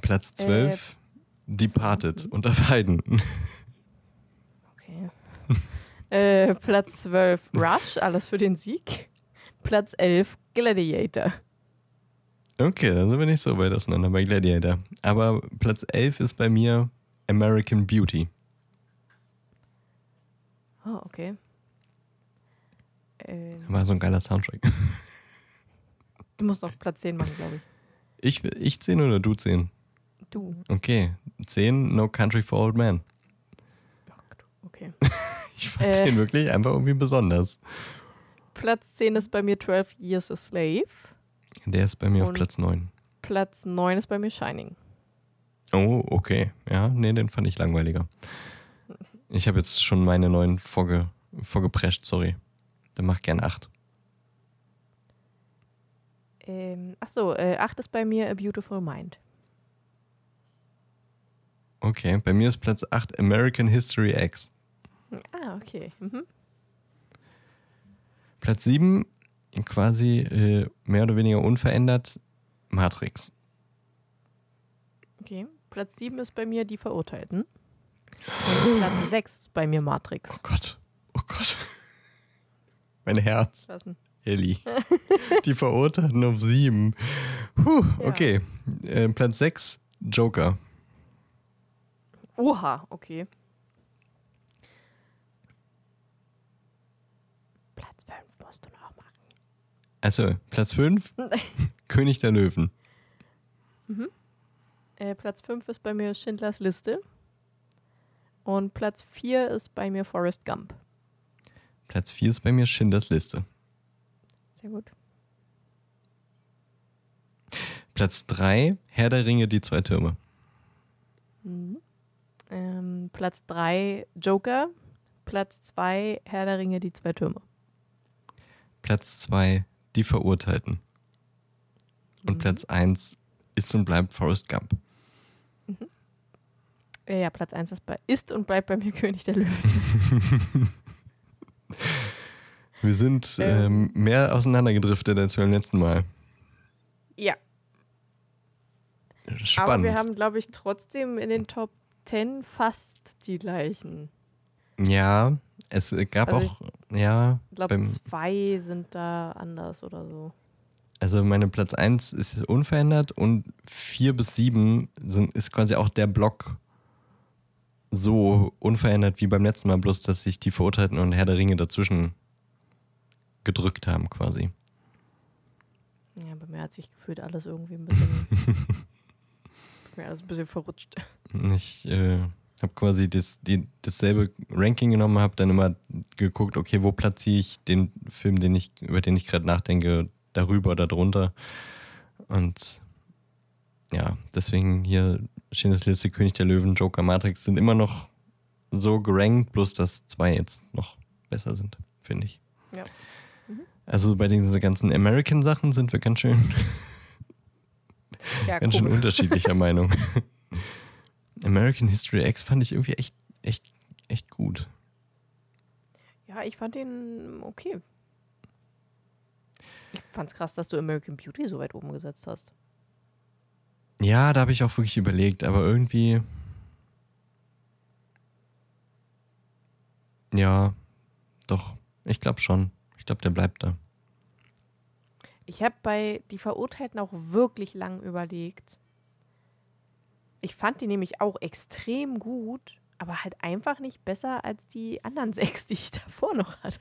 Platz 12, Departed mhm. unter Feiden. Okay. äh, Platz 12 Rush, alles für den Sieg. Platz 11 Gladiator. Okay, dann sind wir nicht so weit auseinander bei Gladiator. Aber Platz 11 ist bei mir American Beauty. Oh, okay. Ähm, War so ein geiler Soundtrack. du musst noch Platz 10 machen, glaube ich. Ich, ich 10 oder du 10? Du. Okay. 10, No Country for Old Men. Okay. Ich fand Äh. den wirklich einfach irgendwie besonders. Platz 10 ist bei mir 12 Years a Slave. Der ist bei mir auf Und- Platz 9. Platz 9 ist bei mir Shining. Oh, okay. Ja, nee, den fand ich langweiliger. Ich habe jetzt schon meine neuen vorge, vorgeprescht, sorry. Dann mach gern 8. Ähm, achso, äh, 8 ist bei mir A Beautiful Mind. Okay, bei mir ist Platz 8 American History X. Ah, okay. Mhm. Platz 7 quasi äh, mehr oder weniger unverändert Matrix. Okay. Platz 7 ist bei mir Die Verurteilten. Und Platz 6 ist bei mir Matrix. Oh Gott. Oh Gott. Mein Herz. Was denn? Ellie. Die Verurteilten auf 7. Puh, Ja. okay. Äh, Platz 6 Joker. Oha, okay. Platz 5 musst du noch machen. Also, Platz 5 König der Löwen. Äh, Platz 5 ist bei mir Schindlers Liste. Und Platz 4 ist bei mir Forrest Gump. Platz 4 ist bei mir Schindlers Liste. Sehr gut. Platz 3 Herr der Ringe, die zwei Türme. Mhm. Ähm, Platz 3 Joker. Platz 2 Herr der Ringe, die zwei Türme. Platz 2 Die Verurteilten. Und Mhm. Platz 1 ist und bleibt Forrest Gump. Ja, Platz 1 ist, bei, ist und bleibt bei mir König der Löwen. Wir sind ähm, Ähm. mehr auseinandergedriftet als beim letzten Mal. ja, Spannend. aber wir haben, glaube ich, trotzdem in den Top 10 fast die gleichen. ja, es gab Also auch, ja, Ich glaube, zwei sind da anders oder so. also meine Platz 1 ist unverändert und 4 bis 7 sind, ist quasi auch der Block so unverändert wie beim letzten Mal, bloß dass sich die Verurteilten und Herr der Ringe dazwischen gedrückt haben quasi. Ja, bei mir hat sich gefühlt alles irgendwie ein bisschen. mir alles ein bisschen verrutscht. Ich äh, habe quasi das, die, dasselbe Ranking genommen, habe dann immer geguckt, okay, wo platziere ich den Film, den ich, über den ich gerade nachdenke, darüber oder darunter. Und ja, deswegen hier Schindlers Liste, König der Löwen, Joker, Matrix sind immer noch so gerankt, bloß dass zwei jetzt noch besser sind, finde ich. Ja. Also bei diesen ganzen American-Sachen sind wir ganz schön, Ja, ganz schön unterschiedlicher Meinung. American History X fand ich irgendwie echt, echt, echt gut. Ja, ich fand den okay. Ich fand's krass, dass du American Beauty so weit oben gesetzt hast. Ja, da habe ich auch wirklich überlegt, aber irgendwie. Ja, doch. Ich glaube schon. Ich glaube, der bleibt da. Ich habe bei Die Verurteilten auch wirklich lang überlegt. Ich fand die nämlich auch extrem gut, aber halt einfach nicht besser als die anderen sechs, die ich davor noch hatte.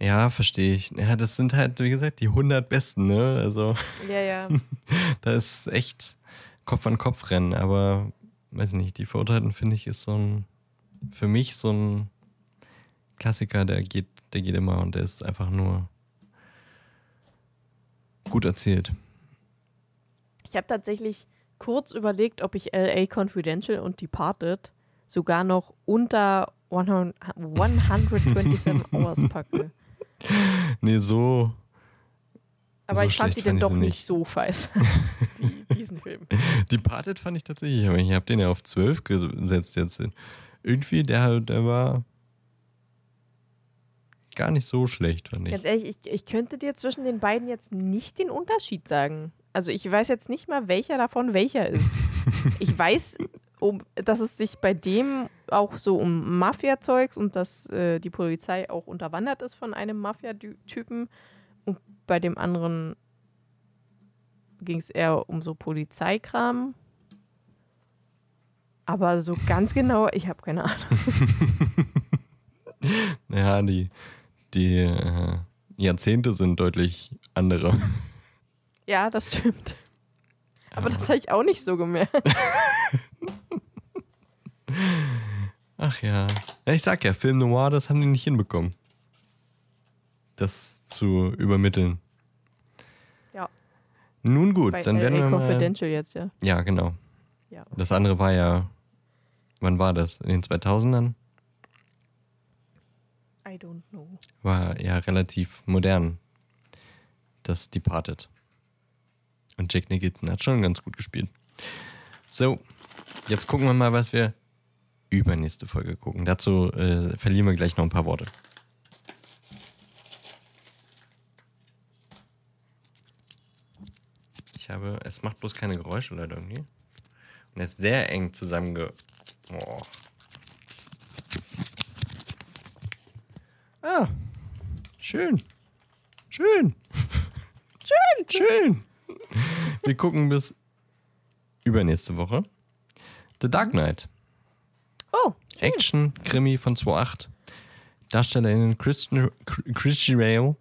Ja, verstehe ich. Ja, das sind halt, wie gesagt, die 100 Besten, ne? Also, Ja, ja. da ist echt Kopf an Kopf rennen, aber weiß nicht, die Verurteilten finde ich ist so ein, für mich so ein Klassiker, der geht, der geht immer und der ist einfach nur gut erzählt. Ich habe tatsächlich kurz überlegt, ob ich LA Confidential und Departed sogar noch unter 100 127 Hours packe. Nee, so, Aber So ich fand sie dann ich doch nicht nicht. so scheiße wie diesen Film. Departed fand ich tatsächlich, aber ich habe den ja auf 12 gesetzt jetzt. Irgendwie, der, der war gar nicht so schlecht, fand ich. Ganz ehrlich, ich, ich könnte dir zwischen den beiden jetzt nicht den Unterschied sagen. Also ich weiß jetzt nicht mal, welcher davon welcher ist. ich weiß, um, dass es sich bei dem auch so um Mafia-Zeugs und dass äh, die Polizei auch unterwandert ist von einem Mafia-Typen. Und bei dem anderen ging es eher um so Polizeikram. Aber so ganz genau, ich habe keine Ahnung. Ja, die, die äh, Jahrzehnte sind deutlich andere. Ja, das stimmt. Aber das habe ich auch nicht so gemerkt. Ach ja. ja. Ich sag ja, Film Noir, das haben die nicht hinbekommen. Das zu übermitteln. Ja. Nun gut, Bei dann werden LA wir mal. Confidential jetzt, ja. Ja, genau. Ja. Das andere war ja. Wann war das? In den 2000ern? I don't know. War ja relativ modern. Das Departed. Und Jack Nicholson hat schon ganz gut gespielt. So, jetzt gucken wir mal, was wir übernächste Folge gucken. Dazu äh, verlieren wir gleich noch ein paar Worte. Ich habe, es macht bloß keine Geräusche leider irgendwie. Und er ist sehr eng zusammenge... Oh. Ah, schön. Schön. Schön. Schön. Wir gucken bis übernächste Woche. The Dark Knight. Oh, Action, Krimi von 2.8. DarstellerInnen Christian, Christian Bale,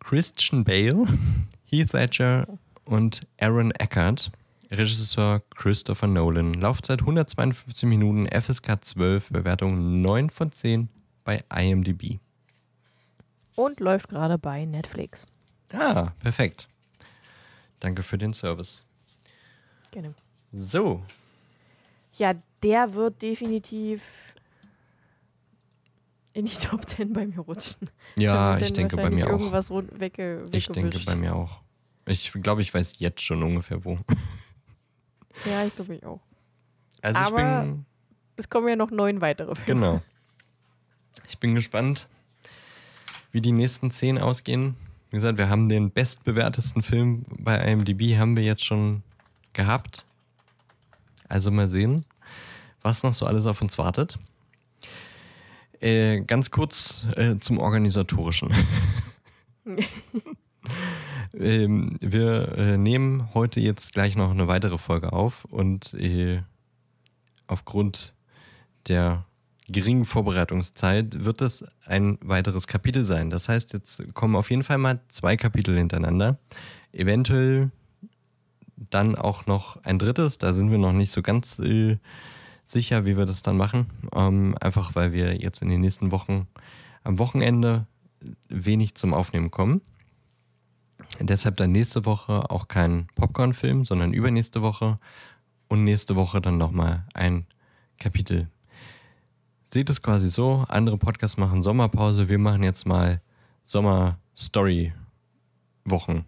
Christian Bale, Heath Ledger und Aaron Eckert. Regisseur Christopher Nolan. Laufzeit 152 Minuten, FSK 12, Bewertung 9 von 10 bei IMDb. und läuft gerade bei Netflix. Ah, perfekt. Danke für den Service. Gerne. So, Ja, der wird definitiv in die Top 10 bei mir rutschen. ja, ich denke bei mir auch. irgendwas wegge Ich denke bei mir auch. Ich glaube, ich weiß jetzt schon ungefähr wo. Ja, ich glaube ich auch. Also Aber- ich bin Es kommen ja noch neun weitere Filme. genau. Ich bin gespannt, wie die nächsten zehn ausgehen. Wie gesagt, wir haben den bestbewertesten Film bei IMDb haben wir jetzt schon gehabt. Also mal sehen, was noch so alles auf uns wartet. Äh, ganz kurz äh, zum organisatorischen. ähm, wir äh, nehmen heute jetzt gleich noch eine weitere Folge auf und äh, aufgrund der geringen Vorbereitungszeit wird das ein weiteres Kapitel sein. Das heißt, jetzt kommen auf jeden Fall mal zwei Kapitel hintereinander. Eventuell dann auch noch ein drittes. Da sind wir noch nicht so ganz äh, sicher, wie wir das dann machen. Ähm, einfach weil wir jetzt in den nächsten Wochen am Wochenende wenig zum Aufnehmen kommen. Deshalb dann nächste Woche auch kein Popcorn-Film, sondern übernächste Woche und nächste Woche dann nochmal ein Kapitel. Seht es quasi so, andere Podcasts machen Sommerpause, wir machen jetzt mal Sommer-Story-Wochen.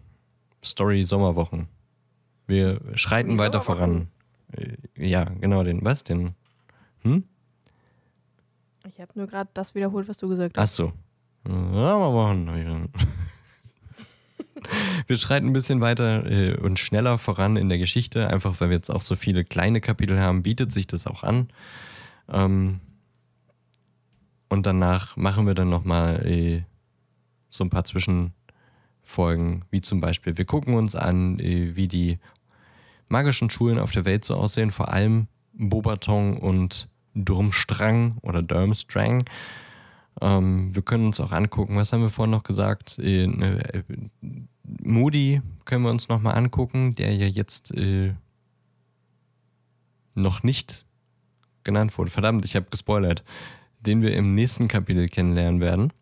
Story-Sommerwochen. Wir schreiten weiter voran. Äh, Ja, genau, den, was denn? Hm? Ich habe nur gerade das wiederholt, was du gesagt Ach hast. so. Ich dann. Wir schreiten ein bisschen weiter äh, und schneller voran in der Geschichte, einfach weil wir jetzt auch so viele kleine Kapitel haben, bietet sich das auch an. Ähm, und danach machen wir dann nochmal äh, so ein paar Zwischenfolgen, wie zum Beispiel, wir gucken uns an, äh, wie die magischen Schulen auf der Welt so aussehen, vor allem Bobaton und Durmstrang oder Durmstrang. Ähm, wir können uns auch angucken, was haben wir vorhin noch gesagt? Äh, ne, äh, Moody können wir uns nochmal angucken, der ja jetzt äh, noch nicht genannt wurde. Verdammt, ich habe gespoilert. Den wir im nächsten Kapitel kennenlernen werden.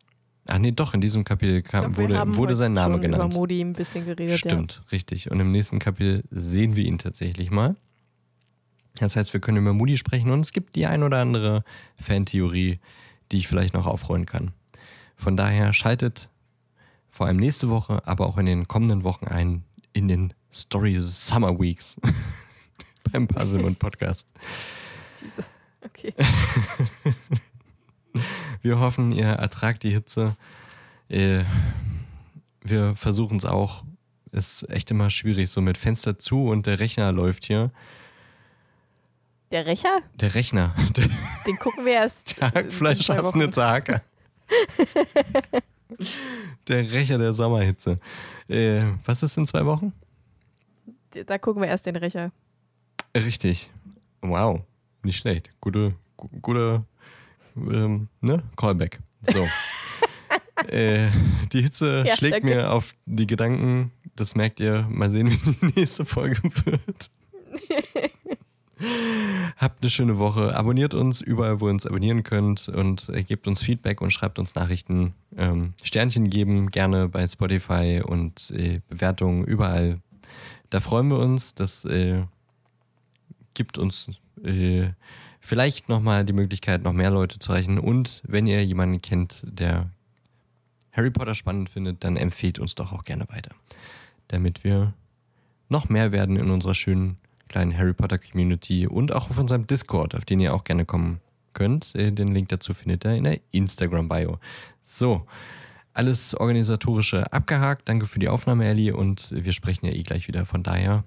Ach nee, doch, in diesem Kapitel kam, glaub, wurde, wurde sein Name genannt. über Modi ein bisschen geredet. Stimmt, richtig. Und im nächsten Kapitel sehen wir ihn tatsächlich mal. Das heißt, wir können über Moody sprechen und es gibt die ein oder andere Fantheorie, die ich vielleicht noch aufrollen kann. Von daher schaltet vor allem nächste Woche, aber auch in den kommenden Wochen ein in den Story Summer Weeks beim Puzzle und Podcast. Ja. Jesus. Okay. Wir hoffen, ihr ertragt die Hitze. Äh, Wir versuchen es auch. Ist echt immer schwierig, so mit Fenster zu und der Rechner läuft hier. Der Rächer, Der Rechner. Den gucken wir erst. zwei hast eine Zake. Der Rächer der Sommerhitze. Äh, was ist in zwei Wochen? Da gucken wir erst den Rächer. Richtig. Wow. Nicht schlecht. Gute, gu gute, ähm, ne? Callback. So. äh, die Hitze Ja, schlägt danke. mir auf die Gedanken. Das merkt ihr. Mal sehen, wie die nächste Folge wird. Habt eine schöne Woche. Abonniert uns überall, wo ihr uns abonnieren könnt und äh, gebt uns Feedback und schreibt uns Nachrichten. Ähm, Sternchen geben gerne bei Spotify und äh, Bewertungen überall. Da freuen wir uns. Das äh, gibt uns äh, vielleicht nochmal die Möglichkeit, noch mehr Leute zu erreichen. Und wenn ihr jemanden kennt, der Harry Potter spannend findet, dann empfehlt uns doch auch gerne weiter. Damit wir noch mehr werden in unserer schönen kleinen Harry Potter Community und auch auf unserem Discord, auf den ihr auch gerne kommen könnt. Äh, Den Link dazu findet ihr in der Instagram-Bio. So, alles organisatorische abgehakt. Danke für die Aufnahme, Ellie. Und wir sprechen ja eh gleich wieder. Von daher,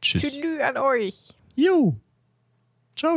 tschüss. Tüdelü an euch. Jo. Ciao.